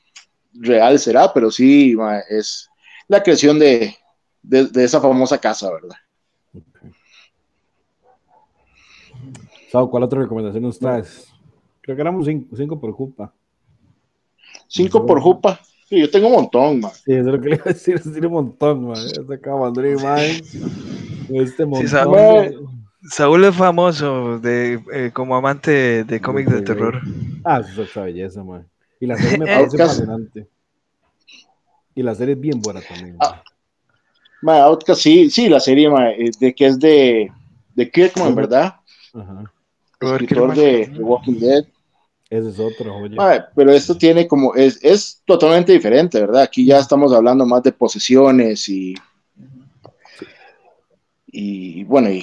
real será, pero sí es la creación de, de, esa famosa casa, ¿verdad? ¿cuál otra recomendación nos traes? Creo que éramos cinco, cinco por Jupa. Cinco por Jupa. Sí, yo tengo un montón, man. Sí, eso es lo que le iba a decir, tiene un montón, man. Este acaba man. Este montón. Sí, Saúl, es famoso de, eh, como amante de cómics de terror. Ah, eso es otra belleza, man. Y la serie me parece fascinante. Y la serie es bien buena también. Ah, man, Outcast, sí, sí, la serie, man, eh, de que es de, de Kirkman, ¿verdad? Ajá. Escritor de The Walking Dead. Ese es otro, pero esto tiene como, es, es totalmente diferente, ¿verdad? Aquí ya estamos hablando más de posesiones y, y bueno, y,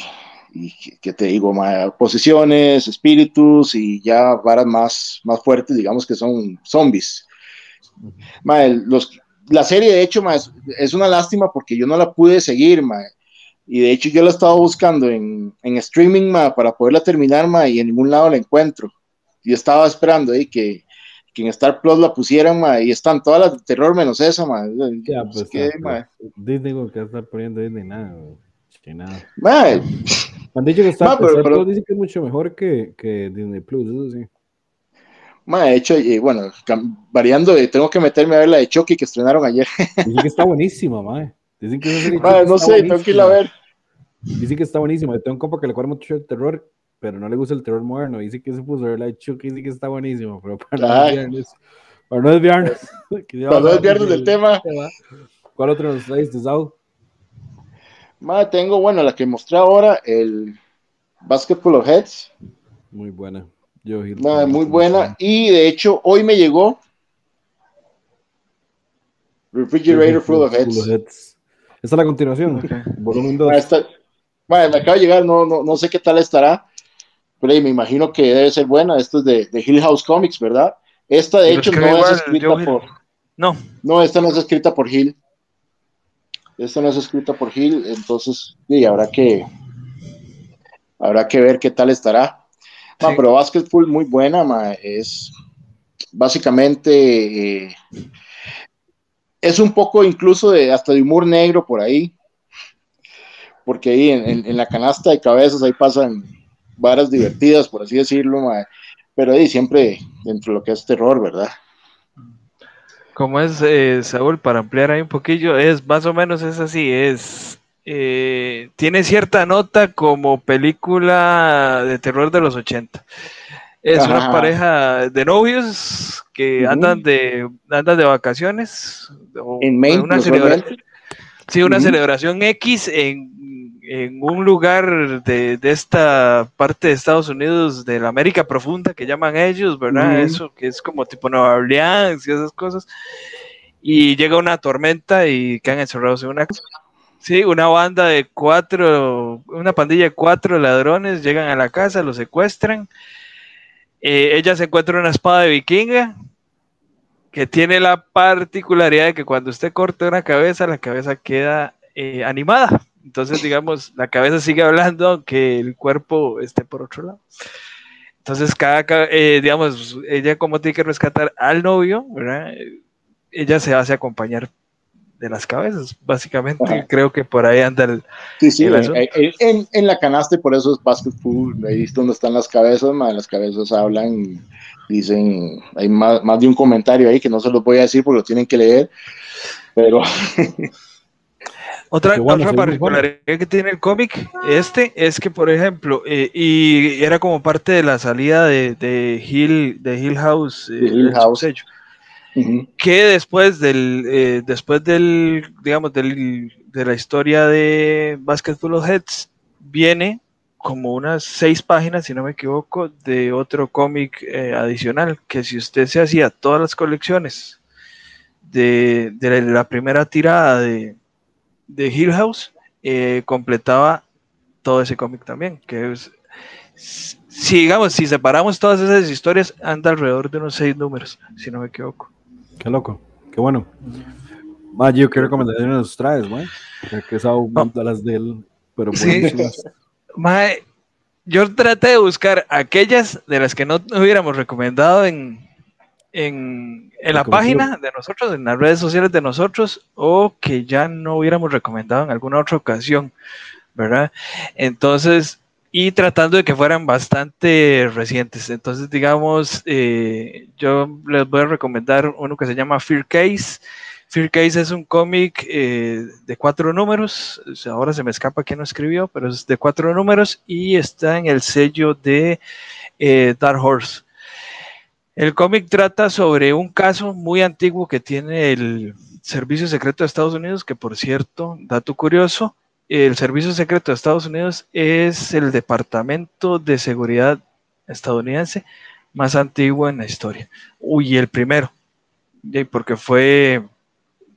¿qué te digo? posesiones, espíritus y ya varas más, más fuertes, digamos que son zombies. los, la serie, de hecho, es, es, una lástima porque yo no la pude seguir, y de hecho yo la estaba buscando en, en streaming para poderla terminar, y en ningún lado la encuentro yo estaba esperando ahí que, que en Star Plus la pusieran, ma, y están todas las de terror menos esa, ma. Ya, pues, ¿qué, ma? Disney que va a estar poniendo Disney nada, que nada. Ma. Han dicho que Star, pero, pero, dice que es mucho mejor que, que Disney Plus, eso sí. Ma, de hecho, y bueno, variando, tengo que meterme a ver la de Chucky que estrenaron ayer. Dicen que está buenísima, ma. Dicen que, ma, no sé, tengo que ir a ver. Dicen que está buenísima. Tengo un compa que le cuadra mucho el terror pero no le gusta el terror moderno. Dice que se puso ver la Chucky, dice que está buenísimo, pero para no es viernes. Para no es viernes. para no es viernes del tema. ¿Cuál otro nos traes, Sau? Ma, tengo, bueno, la que mostré ahora, el Basketball of Heads. Muy buena. Yo, Ma, muy buena. Y de hecho, hoy me llegó Refrigerator Full of Heads. Esta es la continuación. Volumen 2. bueno, me acaba de llegar, no, no, no sé qué tal estará me imagino que debe ser buena. Esto es de, Hill House Comics, ¿verdad? Esta, de hecho, no es escrita por. No. No, esta no es escrita por Hill. Esta no es escrita por Hill, entonces, sí, habrá que. Habrá que ver qué tal estará. Ma, Pero Basketball muy buena, ma, es básicamente eh, es un poco incluso de hasta de humor negro por ahí, porque ahí en, en- en la canasta de cabezas ahí pasan varas divertidas, por así decirlo, pero ahí siempre dentro de lo que es terror, ¿verdad? Como es, eh, Saúl, para ampliar ahí un poquillo, es más o menos es así, es eh, tiene cierta nota como película de terror de los 80. Es una pareja de novios que andan de andan de vacaciones o En Maine, una celebración, sí, una celebración X en, en un lugar de, de esta parte de Estados Unidos, de la América profunda que llaman ellos, ¿verdad? Eso que es como tipo Nueva Orleans y esas cosas. Y llega una tormenta y quedan encerrados en una Sí, una banda de cuatro, una pandilla de cuatro ladrones llegan a la casa, lo secuestran. Eh, ella se encuentra una espada de vikinga que tiene la particularidad de que cuando usted corta una cabeza, la cabeza queda eh, animada. Entonces, digamos, la cabeza sigue hablando aunque el cuerpo esté por otro lado. Entonces, cada, ca- eh, digamos, ella como tiene que rescatar al novio, ¿verdad? Ella se hace acompañar de las cabezas, básicamente. Ajá. Creo que por ahí anda el... Sí, sí, el en, en- en- la canasta y por eso es basketball, ahí es donde están las cabezas, ma, las cabezas hablan, dicen, hay más, más de un comentario ahí que no se los voy a decir porque lo tienen que leer, pero Otra, bueno, otra particularidad que tiene el cómic este es que, por ejemplo, eh, y era como parte de la salida de, de Hill, de Hill House, eh, Hill House. ujú, que después del, eh, después del, digamos, del, de la historia de Basketball of Heads, viene como unas seis páginas, si no me equivoco, de otro cómic eh, adicional, que si usted se hacía todas las colecciones de, de la primera tirada de, de Hill House, eh, completaba todo ese cómic también, que es, si digamos, si separamos todas esas historias, anda alrededor de unos seis números, si no me equivoco. Qué loco, qué bueno. Magio, ¿qué recomendaciones nos traes, man? Que es aún de las de él, pero Sí. Mae, yo traté de buscar aquellas de las que no hubiéramos recomendado en, en, en la página de nosotros, en las redes sociales de nosotros, o que ya no hubiéramos recomendado en alguna otra ocasión, ¿verdad? Entonces, y tratando de que fueran bastante recientes. Entonces, digamos, eh, yo les voy a recomendar uno que se llama Fear Case. Fear Case es un cómic eh, de cuatro números. o sea, Ahora se me escapa quién lo escribió, pero es de cuatro números y está en el sello de eh, Dark Horse. El cómic trata sobre un caso muy antiguo que tiene el Servicio Secreto de Estados Unidos, que por cierto, dato curioso, el Servicio Secreto de Estados Unidos es el departamento de seguridad estadounidense más antiguo en la historia. Uy, el primero, porque fue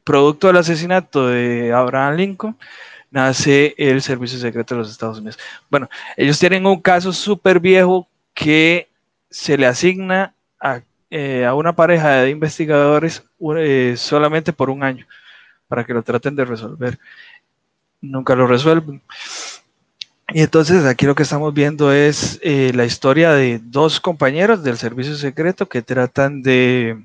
producto del asesinato de Abraham Lincoln, nace el Servicio Secreto de los Estados Unidos. Bueno, ellos tienen un caso súper viejo que se le asigna a, eh, a una pareja de investigadores eh, solamente por un año para que lo traten de resolver. Nunca lo resuelven. Y entonces aquí lo que estamos viendo es eh, la historia de dos compañeros del servicio secreto que tratan de,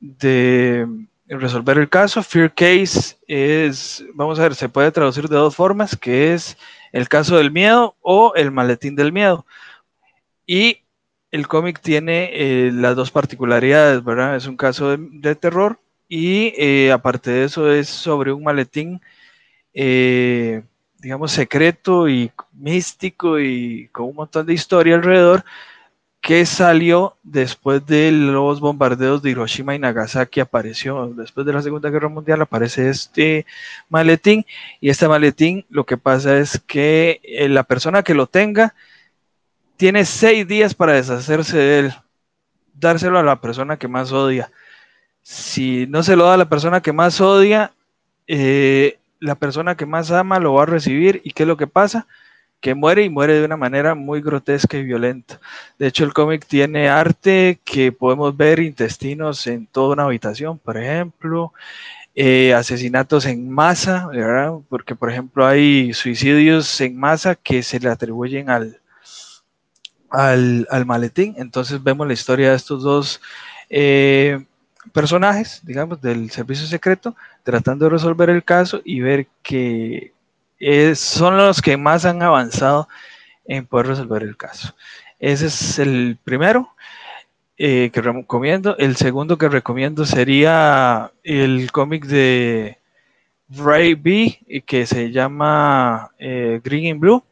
de resolver el caso. Fear Case es, vamos a ver, se puede traducir de dos formas, que es el caso del miedo o el maletín del miedo. Y el cómic tiene eh, las dos particularidades, ¿verdad? Es un caso de, de terror y eh, aparte de eso es sobre un maletín, eh, digamos, secreto y místico y con un montón de historia alrededor que salió después de los bombardeos de Hiroshima y Nagasaki, apareció después de la Segunda Guerra Mundial, aparece este maletín y este maletín lo que pasa es que eh, la persona que lo tenga tiene seis días para deshacerse de él, dárselo a la persona que más odia. Si no se lo da a la persona que más odia, eh, la persona que más ama lo va a recibir. ¿Y qué es lo que pasa? Que muere y muere de una manera muy grotesca y violenta. De hecho, el cómic tiene arte que podemos ver intestinos en toda una habitación, por ejemplo. Eh, asesinatos en masa, ¿verdad? Porque, por ejemplo, hay suicidios en masa que se le atribuyen al, al, maletín. Entonces vemos la historia de estos dos eh, personajes, digamos, del servicio secreto, tratando de resolver el caso y ver que son los que más han avanzado en poder resolver el caso. Ese es el primero eh, que recomiendo. El segundo que recomiendo sería el cómic de Ray B, que se llama eh, Green and Blue.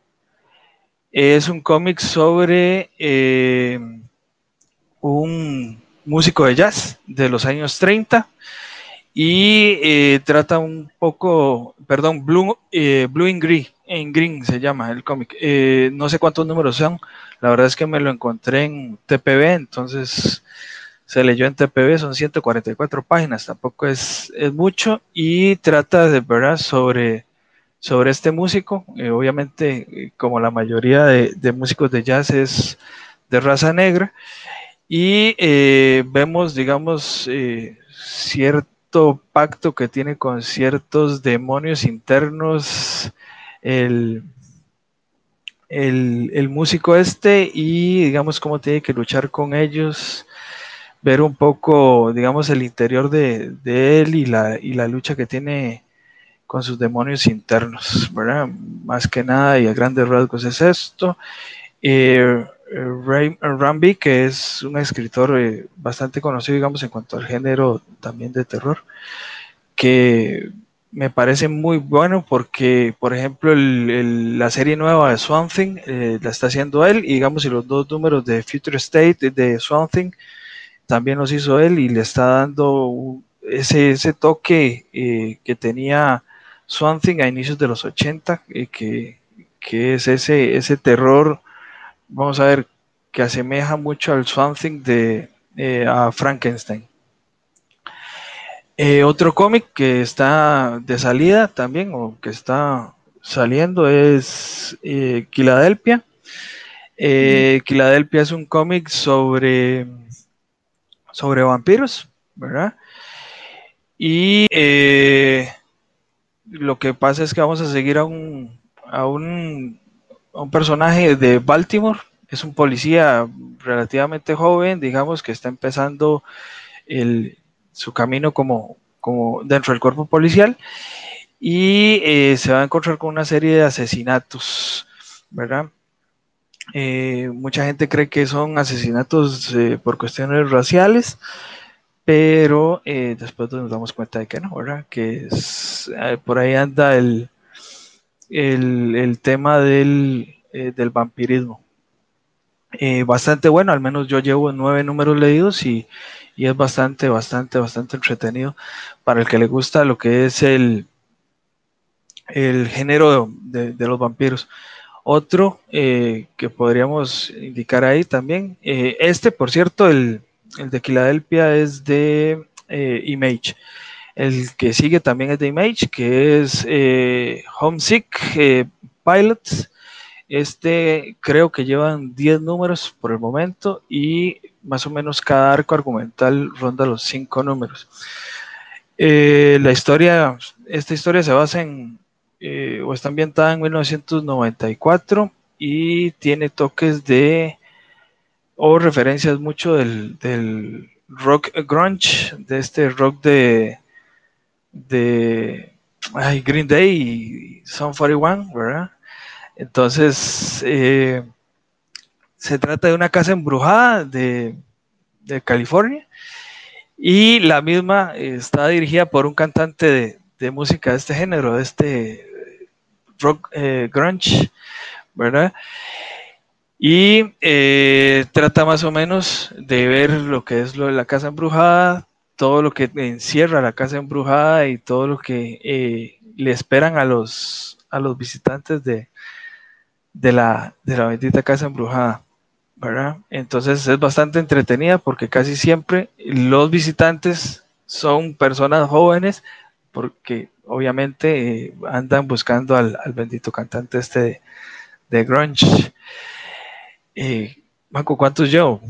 Es un cómic sobre eh, un músico de jazz de los años 30 y eh, trata un poco, perdón, Blue, eh, Blue in Green, en Green se llama el cómic. Eh, no sé cuántos números son, la verdad es que me lo encontré en TPB, entonces se leyó en TPB, son 144 páginas, tampoco es, es mucho y trata de verdad sobre, sobre este músico. obviamente, como la mayoría de, de músicos de jazz es de raza negra y eh, vemos, digamos, eh, cierto pacto que tiene con ciertos demonios internos el, el, músico este y digamos cómo tiene que luchar con ellos, ver un poco, digamos, el interior de, él y la, y la lucha que tiene con sus demonios internos, ¿verdad? Más que nada y a grandes rasgos es esto. Eh, Ray Ramby, que es un escritor eh, bastante conocido, digamos, en cuanto al género también de terror, que me parece muy bueno porque, por ejemplo, la serie nueva de Swamp eh, la está haciendo él, y digamos, y los dos números de Future State de Swamp también los hizo él y le está dando ese, ese toque eh, que tenía Swamp Thing a inicios de los 80, que, que es ese, ese terror vamos a ver, que asemeja mucho al Something de eh, a Frankenstein. Eh, otro cómic que está de salida también, o que está saliendo, es eh, Philadelphia. Philadelphia es un cómic sobre, sobre vampiros, ¿verdad? Y lo que pasa es que vamos a seguir a un, a un un personaje de Baltimore, es un policía relativamente joven, digamos, que está empezando su camino como, como dentro del cuerpo policial y eh, se va a encontrar con una serie de asesinatos, ¿verdad? Eh, mucha gente cree que son asesinatos eh, por cuestiones raciales, pero después nos damos cuenta de que no, ¿verdad? Que por ahí anda el, el, tema del, eh, del vampirismo. Eh, bastante bueno, al menos yo llevo nueve números leídos y, es bastante, bastante, bastante entretenido para el que le gusta lo que es el, el género de, los vampiros. Otro eh, que podríamos indicar ahí también, este por cierto, el, el de Filadelfia es de Image. El que sigue también es de Image, que es eh, Homesick eh, Pilots. Este creo que llevan 10 números por el momento y más o menos cada arco argumental ronda los 5 números. Eh, la historia, esta historia se basa en, o está ambientada en 1994 y tiene toques de, o referencias mucho del, del rock grunge, de este rock de, de Green Day y Sun 41, ¿verdad? Entonces, eh, se trata de una casa embrujada de, California y la misma está dirigida por un cantante de, música de este género, de este rock eh, grunge, ¿verdad? Y eh, trata más o menos de ver lo que es lo de la casa embrujada, todo lo que encierra la casa embrujada y todo lo que eh, le esperan a los, a los visitantes de, de, la, de la bendita casa embrujada. ¿verdad? Entonces es bastante entretenida porque casi siempre los visitantes son personas jóvenes porque obviamente eh, andan buscando al, bendito cantante este de, de grunge. Eh, Marco, ¿cuántos yo?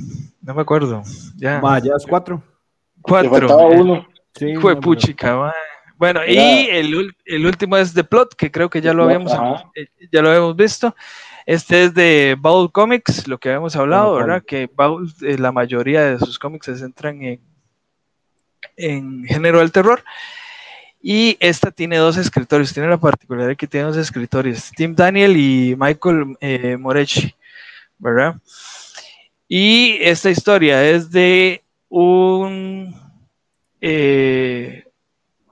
No me acuerdo. Ya, ya es cuatro. Cuatro. uno. Fue puchica, Bueno, y el, último es The Plot, que creo que ya lo habíamos, eh, ya lo habíamos visto. Este es de Baul Comics, lo que habíamos hablado, ¿verdad? Que Baul, eh, la mayoría de sus cómics se centran en, en género del terror. Y esta tiene dos escritores, tiene la particularidad que tiene dos escritores, Tim Daniel y Michael eh, Morechi, ¿verdad? Y esta historia es de un, eh,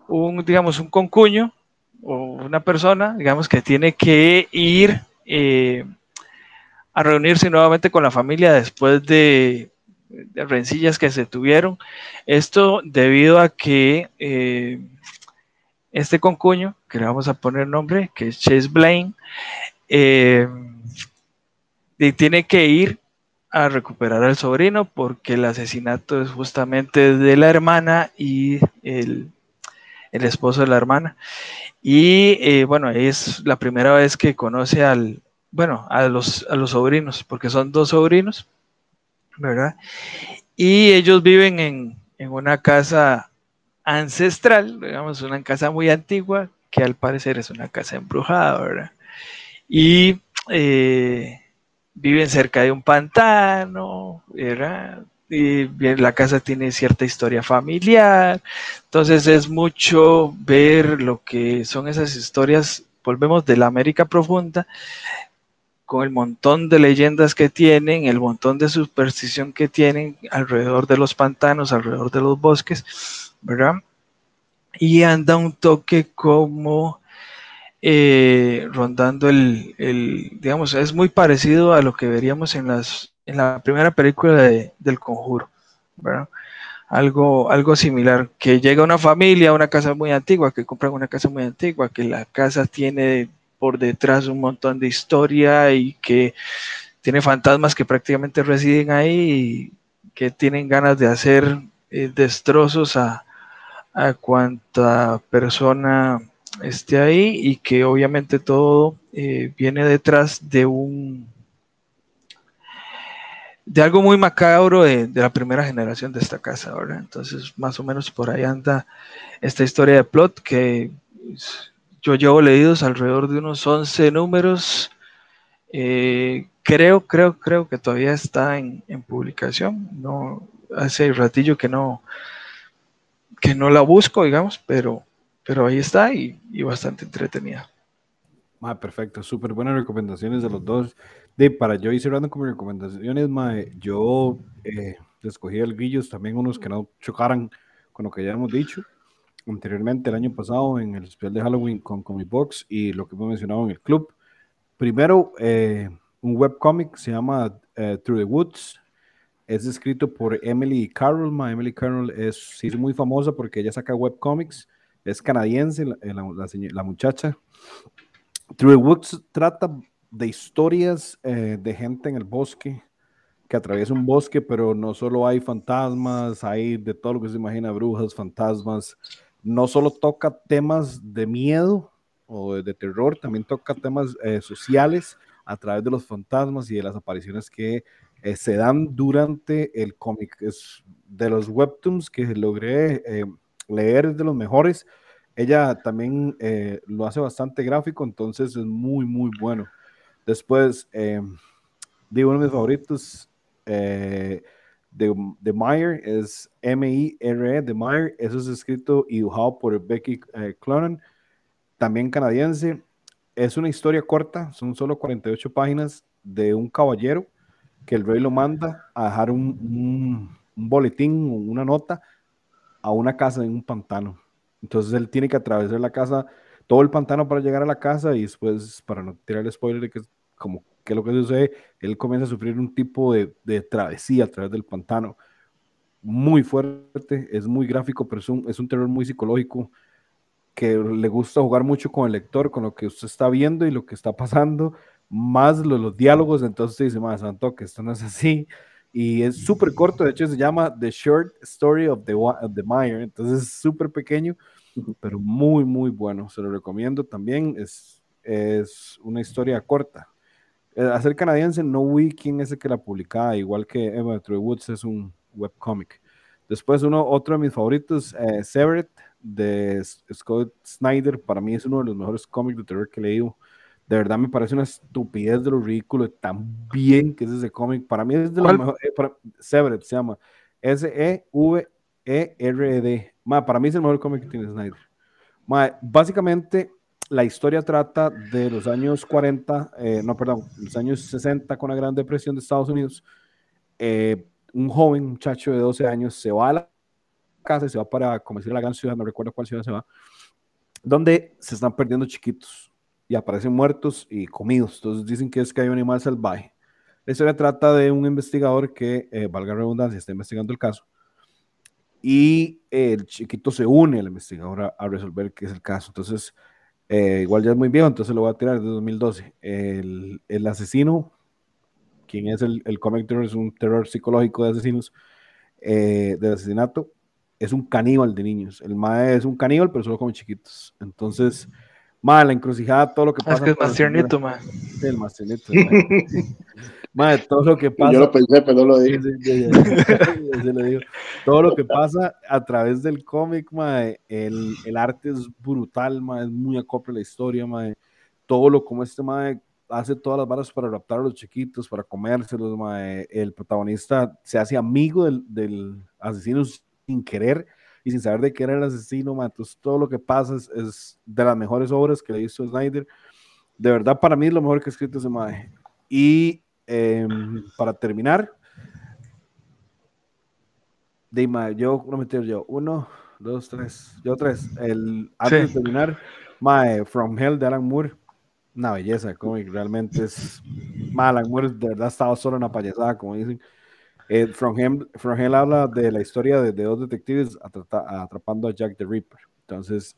un, digamos, un concuño o una persona, digamos, que tiene que ir eh, a reunirse nuevamente con la familia después de, rencillas que se tuvieron. Esto debido a que eh, este concuño, que le vamos a poner nombre, que es Chase Blaine, eh, tiene que ir a recuperar al sobrino porque el asesinato es justamente de la hermana y el, el esposo de la hermana. Y eh, bueno, es la primera vez que conoce al, bueno, a los, a los sobrinos, porque son dos sobrinos, ¿verdad? Y ellos viven en, una casa ancestral, digamos, una casa muy antigua, que al parecer es una casa embrujada, ¿verdad? Y eh, viven cerca de un pantano, ¿verdad? y la casa tiene cierta historia familiar, entonces es mucho ver lo que son esas historias, volvemos de la América profunda, con el montón de leyendas que tienen, el montón de superstición que tienen alrededor de los pantanos, alrededor de los bosques, ¿verdad? Y anda un toque como eh, rondando el, digamos, es muy parecido a lo que veríamos en las en la primera película de, del conjuro, ¿verdad? Algo, algo similar, que llega una familia a una casa muy antigua, que compran una casa muy antigua, que la casa tiene por detrás un montón de historia y que tiene fantasmas que prácticamente residen ahí y que tienen ganas de hacer eh, destrozos a, a cuanta persona esté ahí y que obviamente todo eh, viene detrás de un de algo muy macabro de, la primera generación de esta casa, ¿verdad? Entonces, más o menos por ahí anda esta historia de plot que yo llevo leídos alrededor de unos 11 números. Eh, creo, creo, creo que todavía está en, publicación. No, hace ratillo que no, que no la busco, digamos, pero, pero ahí está y, bastante entretenida. Ah, perfecto, súper buenas recomendaciones de los dos. De, para yo ir cerrando con mis recomendaciones, mae, yo eh, escogí el grillos también unos que no chocaran con lo que ya hemos dicho anteriormente el año pasado en el especial de Halloween con Comic Box y lo que hemos mencionado en el club. Primero, eh, un webcomic se llama eh, Through the Woods. Es escrito por Emily Carroll. Ma. Emily Carroll es muy famosa porque ella saca webcomics. Es canadiense, la, la, la muchacha. Through the Woods trata de historias eh, de gente en el bosque, que atraviesa un bosque, pero no solo hay fantasmas, hay de todo lo que se imagina, brujas, fantasmas. No solo toca temas de miedo o de, terror, también toca temas eh, sociales a través de los fantasmas y de las apariciones que eh, se dan durante el cómic. Es de los webtoons que logré leer, de los mejores. Ella también lo hace bastante gráfico, entonces es muy, muy bueno. Después, eh, de uno de mis favoritos eh, de, de es M-I-R-E, de Meyer. Eso es escrito y dibujado por Becky eh, Clonan, también canadiense. Es una historia corta, son solo 48 páginas de un caballero que el rey lo manda a dejar un, un, un boletín, una nota a una casa en un pantano. Entonces él tiene que atravesar la casa todo el pantano para llegar a la casa y después, para no tirar el spoiler que como que lo que sucede, él comienza a sufrir un tipo de, de travesía a través del pantano. Muy fuerte, es muy gráfico, pero es un, es un terror muy psicológico que le gusta jugar mucho con el lector, con lo que usted está viendo y lo que está pasando, más los, los diálogos, entonces dice, más santo, que esto no es así, y es súper corto, de hecho se llama The Short Story of the, of the Meyer, entonces es súper pequeño, pero muy, muy bueno. Se lo recomiendo también. Es, es una historia corta. hacer eh, canadiense no vi quién es el que la publicaba, igual que Emma Troy Woods es un webcomic. Después uno, otro de mis favoritos, eh, Severed, de Scott Snyder, para mí es uno de los mejores cómics de terror que he leído. De verdad me parece una estupidez de lo ridículo, tan bien que es ese cómic. Para mí es de lo mejor. Eh, Severed se llama. S-E-V-E-R-E-D. Para mí es el mejor cómic que tiene Snyder. básicamente, la historia trata de los años 40, eh, no, perdón, los años 60 con la Gran Depresión de Estados Unidos. Eh, un joven muchacho de 12 años se va a la casa y se va para, como decir, la gran ciudad, no recuerdo cuál ciudad se va, donde se están perdiendo chiquitos y aparecen muertos y comidos. Entonces dicen que es que hay un animal salvaje. La historia trata de un investigador que, eh, valga la redundancia, está investigando el caso. Y el chiquito se une al investigador a, resolver qué es el caso. Entonces, eh, igual ya es muy viejo, entonces lo voy a tirar de 2012. El, el asesino, quien es el, el comic terror, es un terror psicológico de asesinos, eh, de asesinato, es un caníbal de niños. El mae es un caníbal, pero solo come chiquitos. Entonces, mae, la encrucijada, todo lo que pasa. Es que es más tiernito, mae. Sí, el más tiernito. mae, todo lo que pasa. Yo lo pensé, pero no lo dije. todo lo que pasa a través del cómic, mae, el, el, arte es brutal, mae, es muy acopio a la historia, mae. Todo lo como este mae hace todas las balas para raptar a los chiquitos, para comérselos, mae. El protagonista se hace amigo del, del asesino sin querer y sin saber de qué era el asesino, Entonces, todo lo que pasa es, de las mejores obras que le hizo Snyder. De verdad, para mí es lo mejor que ha escrito ese mae. Y em, para terminar, de yo, no me yo, uno, dos, tres, yo tres. El, antes de terminar, mae, From Hell de Alan Moore, una belleza cómic, realmente es. Alan Moore de verdad estaba solo en una payasada, como dicen. Eh, From, Hell, habla de la historia de, dos detectives atrapando a Jack the Ripper. Entonces,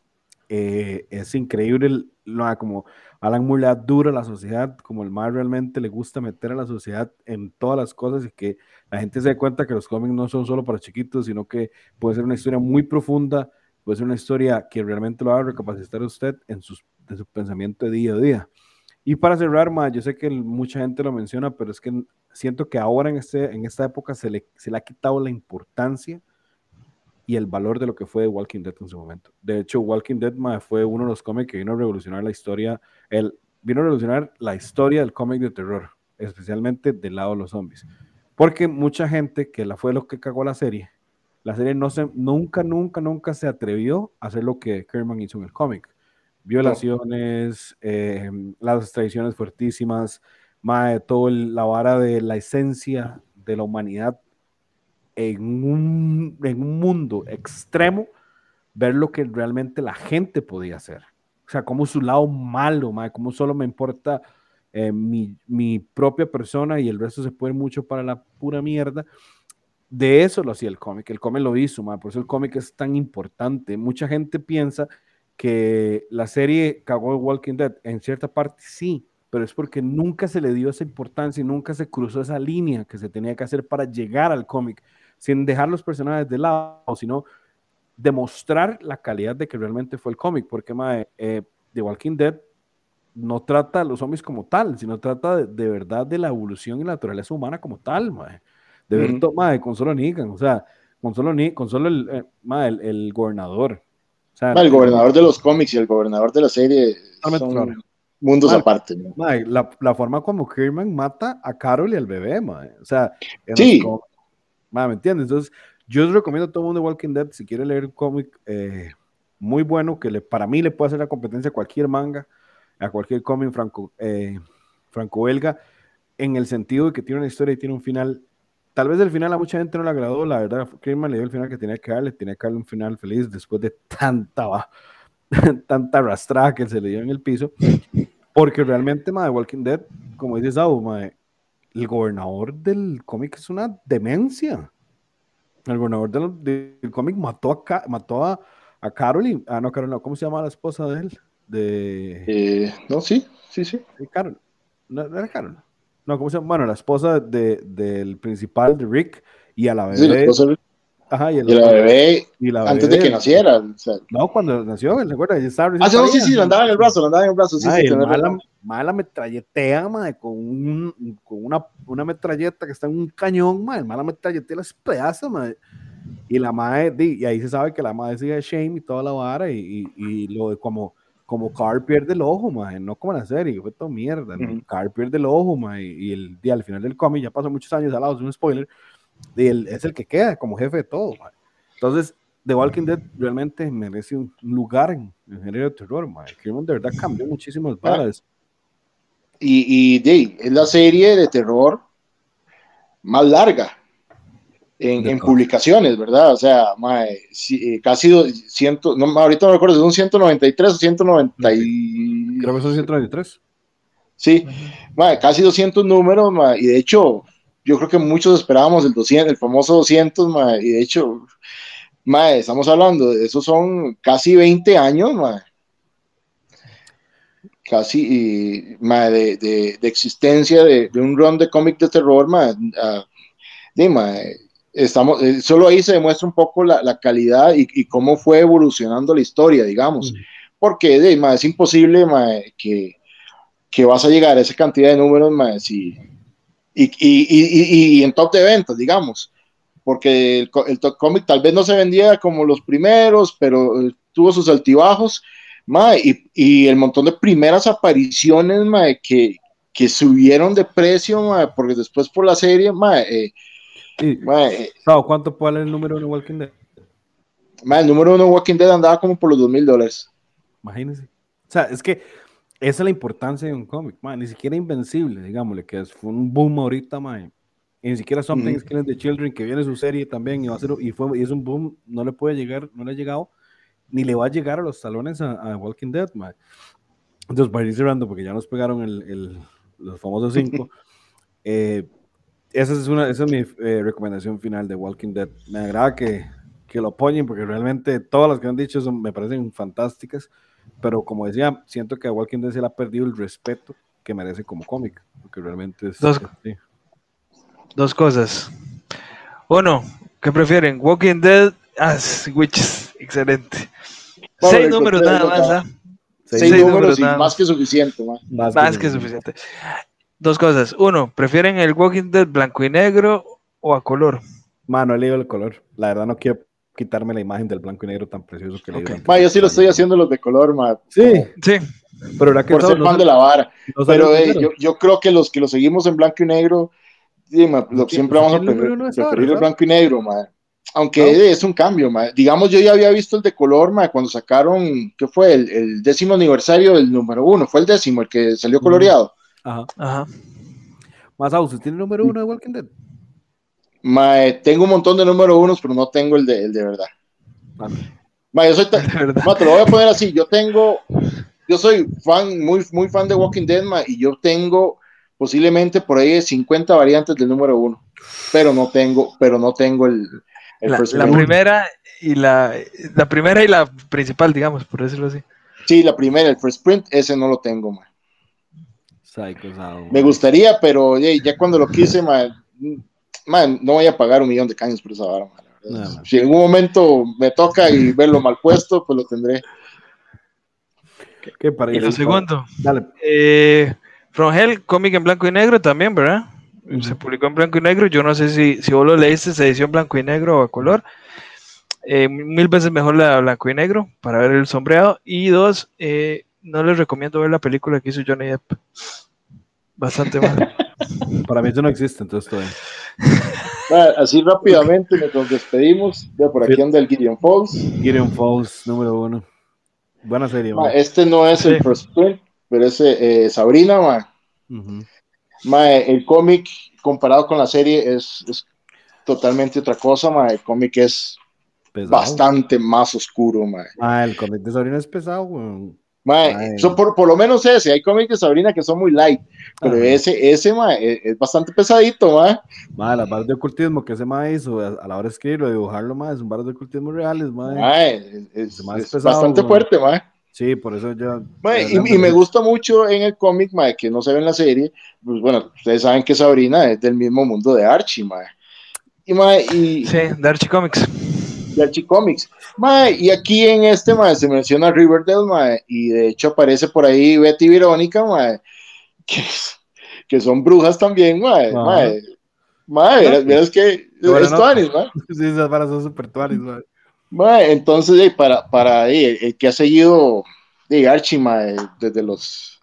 eh, es increíble lo, como Alan Moore le da duro a la sociedad, como el más realmente le gusta meter a la sociedad en todas las cosas y que la gente se dé cuenta que los cómics no son solo para chiquitos, sino que puede ser una historia muy profunda, puede ser una historia que realmente lo haga recapacitar a usted en, sus, en su pensamiento de día a día. Y para cerrar, ma, yo sé que mucha gente lo menciona, pero es que siento que ahora en, este, en esta época se le, se le ha quitado la importancia y el valor de lo que fue Walking Dead en su momento. De hecho, Walking Dead ma, fue uno de los cómics que vino a revolucionar la historia, el, vino a revolucionar la historia del cómic de terror, especialmente del lado de los zombies. Porque mucha gente que la fue lo que cagó la serie, la serie no se, nunca, nunca, nunca se atrevió a hacer lo que Kerman hizo en el cómic violaciones, eh, las tradiciones fuertísimas, más todo la vara de la esencia de la humanidad en un, en un mundo extremo, ver lo que realmente la gente podía hacer. O sea, como su lado malo, mae, como solo me importa eh, mi, mi, propia persona y el resto se puede mucho para la pura mierda. De eso lo hacía el cómic, el cómic lo hizo, mae, por eso el cómic es tan importante. Mucha gente piensa que la serie cagó el Walking Dead. En cierta parte sí, pero es porque nunca se le dio esa importancia y nunca se cruzó esa línea que se tenía que hacer para llegar al cómic, sin dejar los personajes de lado, sino demostrar la calidad de que realmente fue el cómic, porque eh, The Walking Dead no trata a los zombies como tal, sino trata de, verdad de la evolución y la naturaleza humana como tal, de ver, mm. con solo Negan, o sea, con solo, con solo el, eh, el, el gobernador, el gobernador de los cómics y el gobernador de la serie son mundos aparte. la, forma como Kirman mata a Carol y al bebé, o sea, sí. ¿me entiendes? Entonces, yo les recomiendo a todo el mundo Walking Dead si quiere leer un cómic eh, muy bueno, que le, para mí le puede hacer la competencia a cualquier manga, a cualquier cómic franco, eh, franco-belga, en el sentido de que tiene una historia y tiene un final Tal vez el final a mucha gente no le agradó, la verdad, Kirman le dio el final que tenía que darle, tenía que darle un final feliz después de tanta, tanta arrastrada que se le dio en el piso, porque realmente, madre, Walking Dead, como dices, el gobernador del cómic es una demencia. El gobernador del, cómic mató a, mató a, a Carol y, ah, no, Carol, ¿cómo se llama la esposa de él? De... Eh, no, sí, sí, sí. Carol. No, era Carol. No, ¿cómo se llama? Bueno, la esposa de, del principal de Rick y a la bebé. Sí, la esposa de Ajá, y, la bebé, y la bebé antes de que naciera. O sea. No, cuando nació, ¿recuerdas? Ah, sí, sí, sí, lo andaba en el brazo, lo andaba en el brazo. Sí, sí, mala, mala metralletea, madre, con, un, con una, una metralleta que está en un cañón, madre, mala metralletea las pedazos, madre. Y la madre, y ahí se sabe que la madre sigue Shame y toda la vara, y, y, y lo de como como Carl pierde el ojo, mae, no como la serie, fue todo mierda. ¿no? Ujú. Carl pierde el ojo, mae, y el día al final del cómic, ya pasó muchos años al lado, es un spoiler, y él es el que queda como jefe de todo. mae. Entonces, The Walking Dead realmente merece un lugar en el género de terror, mae. Crimen de verdad cambió muchísimas varas. Y, y de, es la serie de terror más larga en, en publicaciones, ¿verdad? O sea, mae, sí, eh, casi do- ciento, no, ahorita no recuerdo si son 193 o 190 y... Creo que son 193. Sí, mae, casi 200 números, mae, y de hecho, yo creo que muchos esperábamos el 200, el famoso 200, mae, y de hecho, mae, estamos hablando de esos son casi 20 años, mae. Casi y, mae, de, de- de existencia de, de un run de cómic de terror, mae, ah, de, mae, estamos, eh, solo ahí se demuestra un poco la, la calidad y, y cómo fue evolucionando la historia, digamos, Mm. porque de, mae, es imposible que, que vas a llegar a esa cantidad de números, mae, si- y, y, y, en top de ventas, digamos, porque el, el top cómic tal vez no se vendía como los primeros, pero eh, tuvo sus altibajos, y, y el montón de primeras apariciones que, que subieron de precio, porque después por la serie, eh, Y, eh, ¿Cuánto valer el número de Walking Dead? mae, el número uno Walking Dead andaba como por los dos mil dólares. Imagínense. O sea, es que esa es la importancia de un cómic. Ni siquiera Invencible, digámosle, que es, fue un boom ahorita, man. Y ni siquiera Something is Killing the Children, que viene su serie también, y, va a ser, y, fue, y es un boom, no le puede llegar, no le ha llegado, ni le va a llegar a los talones a, a Walking Dead, man. Entonces, para ir cerrando, porque ya nos pegaron el, el- los famosos cinco, eh, esa es, una, esa es mi eh, recomendación final de Walking Dead. Me agrada que, que lo apoyen porque realmente todas las que han dicho son, me parecen fantásticas, pero como decía, siento que a Walking Dead se le ha perdido el respeto que merece como cómic, porque realmente es... Dos- es- sí. Dos cosas. Uno, ¿qué prefieren? Walking Dead, ah, Witches, excelente. Bueno, Seis números nada más, ¿ah? Seis, Seis números, números y nada más más. que suficiente, mae. Más que suficiente. Dos cosas. Uno, ¿prefieren el Walking Dead blanco y negro o a color? Mano, he leído el color. La verdad no quiero quitarme la imagen del blanco y negro tan precioso que leí Ok. durante Mae, yo sí lo estoy haciendo los de color, mae, Sí, Sí, pero la que por ser fan de la vara. Pero eh, yo, yo creo que los que lo seguimos en blanco y negro, sí, ma, siempre Pues vamos a aquí el número prefer- uno es ahora, preferir el blanco y negro, ma. Aunque ¿No? eh, es un cambio, ma. Digamos, yo ya había visto el de color, ma, cuando sacaron, ¿qué fue? El, el décimo aniversario del número uno, fue el décimo, el que salió coloreado. Ajá. ajá. Más ¿usted tiene el número uno de Walking Dead? Ma, eh, tengo un montón de número unos, pero no tengo el de, el de verdad. Ah, Ma, yo soy tan- De verdad. Ma, te lo voy a poner así, yo tengo, yo soy fan, muy, muy fan de Walking Dead, ma, y yo tengo posiblemente por ahí 50 variantes del número uno, pero no tengo, pero no tengo el, el La, first la primera y la, la primera y la principal, digamos, por decirlo así. Sí, la primera, el first print, ese no lo tengo, ma. Psycho Me gustaría, pero ya, ya cuando lo quise, ma, ma, no voy a pagar un millón de caños por esa vara. No. Si en algún momento me toca y verlo mal puesto, pues lo tendré. ¿Qué para Y lo segundo, Dale. eh, From Hell, cómic en blanco y negro también, ¿verdad? Se publicó en blanco y negro. Yo no sé si, si vos lo leíste, esa edición blanco y negro o a color. Eh, mil veces mejor la blanco y negro para ver el sombreado. Y dos, eh, no les recomiendo ver la película que hizo Johnny Depp. Bastante mal. Para mí eso no existe, entonces todo bien. Ma, así rápidamente nos despedimos. Ve, por aquí anda el Gideon Falls. Gideon Falls, número uno. Buena serie, Ma, man. este no es el Sí. first print, pero es eh, Sabrina, ma. Ujú. Ma, el cómic comparado con la serie es, es totalmente otra cosa, ma. El cómic es Pesado. bastante más oscuro, ma. Ah, el cómic de Sabrina es pesado, weón. Ma, Ay. son por, por lo menos ese, hay cómics de Sabrina que son muy light, pero Ajá. ese, ese ma, es, es bastante pesadito, ma. Ma, las barras de ocultismo que ese ma hizo a, a la hora de escribirlo, dibujarlo, ma, son barras de ocultismo reales, ma. Ma, es, es- es es pesado, bastante ma. fuerte, ma. Sí, por eso yo. Ma, de y, y me gusta mucho en el cómic, ma, que no se ve en la serie, pues bueno, ustedes saben que Sabrina es del mismo mundo de Archie, ma. Y, ma, y, Sí, de Archie Comics. De Archie Comics. Ma, y aquí en este ma, se menciona Riverdale, ma, y de hecho aparece por ahí Betty y Verónica, ma, que, que son brujas también, ma. Ajá. ma, ma, verás, que Bueno, es no. tuanis, ma. Sí, esas barras son super tuanis, ma. Ma, entonces, eh, para, para eh, el que ha seguido de Archie, desde los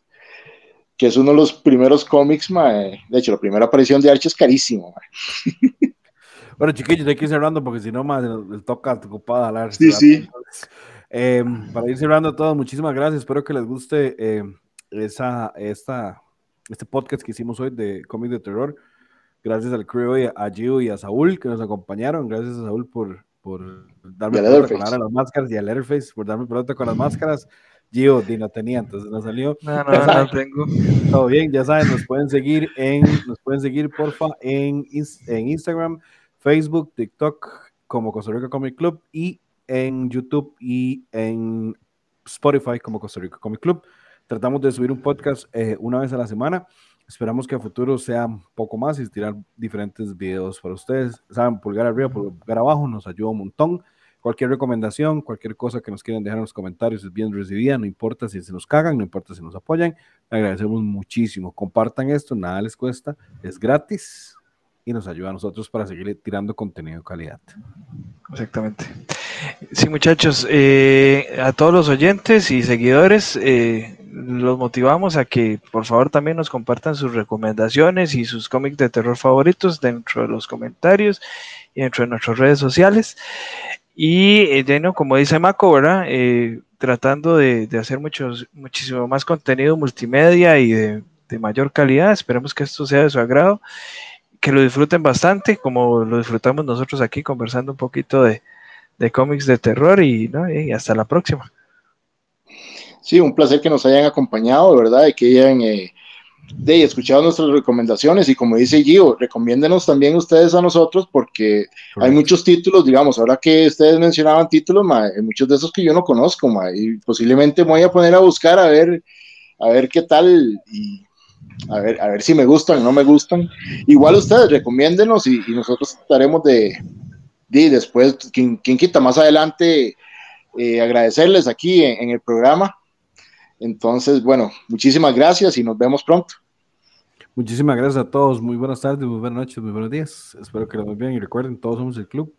que es uno de los primeros cómics, de hecho, la primera aparición de Archie es carísimo. Bueno, chiquillos, hay que ir cerrando porque si no, más el, toca ocupado hablar. Sí, sí. Em, para ir cerrando todo, muchísimas gracias. Espero que les guste em, esa, esta, este podcast que hicimos hoy de cómics de terror. Gracias al crew y a Gio y a Saúl que nos acompañaron. Gracias a Saúl por, por darme pelota con las máscaras y a Letterface por darme pelota con las máscaras. Gio, no tenía, entonces no salió. No, no, no tengo. Todo bien, ya saben, nos pueden seguir en, nos pueden seguir, porfa, en, en Instagram, Facebook, TikTok, como Costa Rica Comic Club y en YouTube y en Spotify como Costa Rica Comic Club. Tratamos de subir un podcast eh, una vez a la semana. Esperamos que a futuro sea un poco más y tirar diferentes videos para ustedes. Saben, pulgar arriba, pulgar abajo, nos ayuda un montón. Cualquier recomendación, cualquier cosa que nos quieran dejar en los comentarios es bien recibida, no importa si se nos cagan, no importa si nos apoyan, agradecemos muchísimo. Compartan esto, nada les cuesta, es gratis y nos ayuda a nosotros para seguir tirando contenido de calidad. Exactamente. Sí, muchachos, eh, a todos los oyentes y seguidores, eh, los motivamos a que por favor también nos compartan sus recomendaciones y sus cómics de terror favoritos dentro de los comentarios y dentro de nuestras redes sociales. Y eh, como dice Maco, ¿verdad? Eh, tratando de, hacer muchos, muchísimo más contenido multimedia y de, mayor calidad. Esperemos que esto sea de su agrado, que lo disfruten bastante, como lo disfrutamos nosotros aquí conversando un poquito de, cómics de terror y, y hasta la próxima. Sí, un placer que nos hayan acompañado, ¿verdad? Y que hayan eh, de, escuchado nuestras recomendaciones y como dice Gio, recomiéndenos también ustedes a nosotros porque hay muchos títulos, digamos, ahora que ustedes mencionaban títulos, hay muchos de esos que yo no conozco, y posiblemente me voy a poner a buscar a ver, a ver qué tal y a ver, a ver si me gustan o no me gustan. Igual ustedes recomiéndenos y, nosotros estaremos de, de después, quien, quita más adelante, eh, agradecerles aquí en el programa entonces, bueno, muchísimas gracias y nos vemos pronto. Muchísimas gracias a todos. Muy buenas tardes, muy buenas noches, muy buenos días. Espero que lo bien y recuerden, todos somos el club.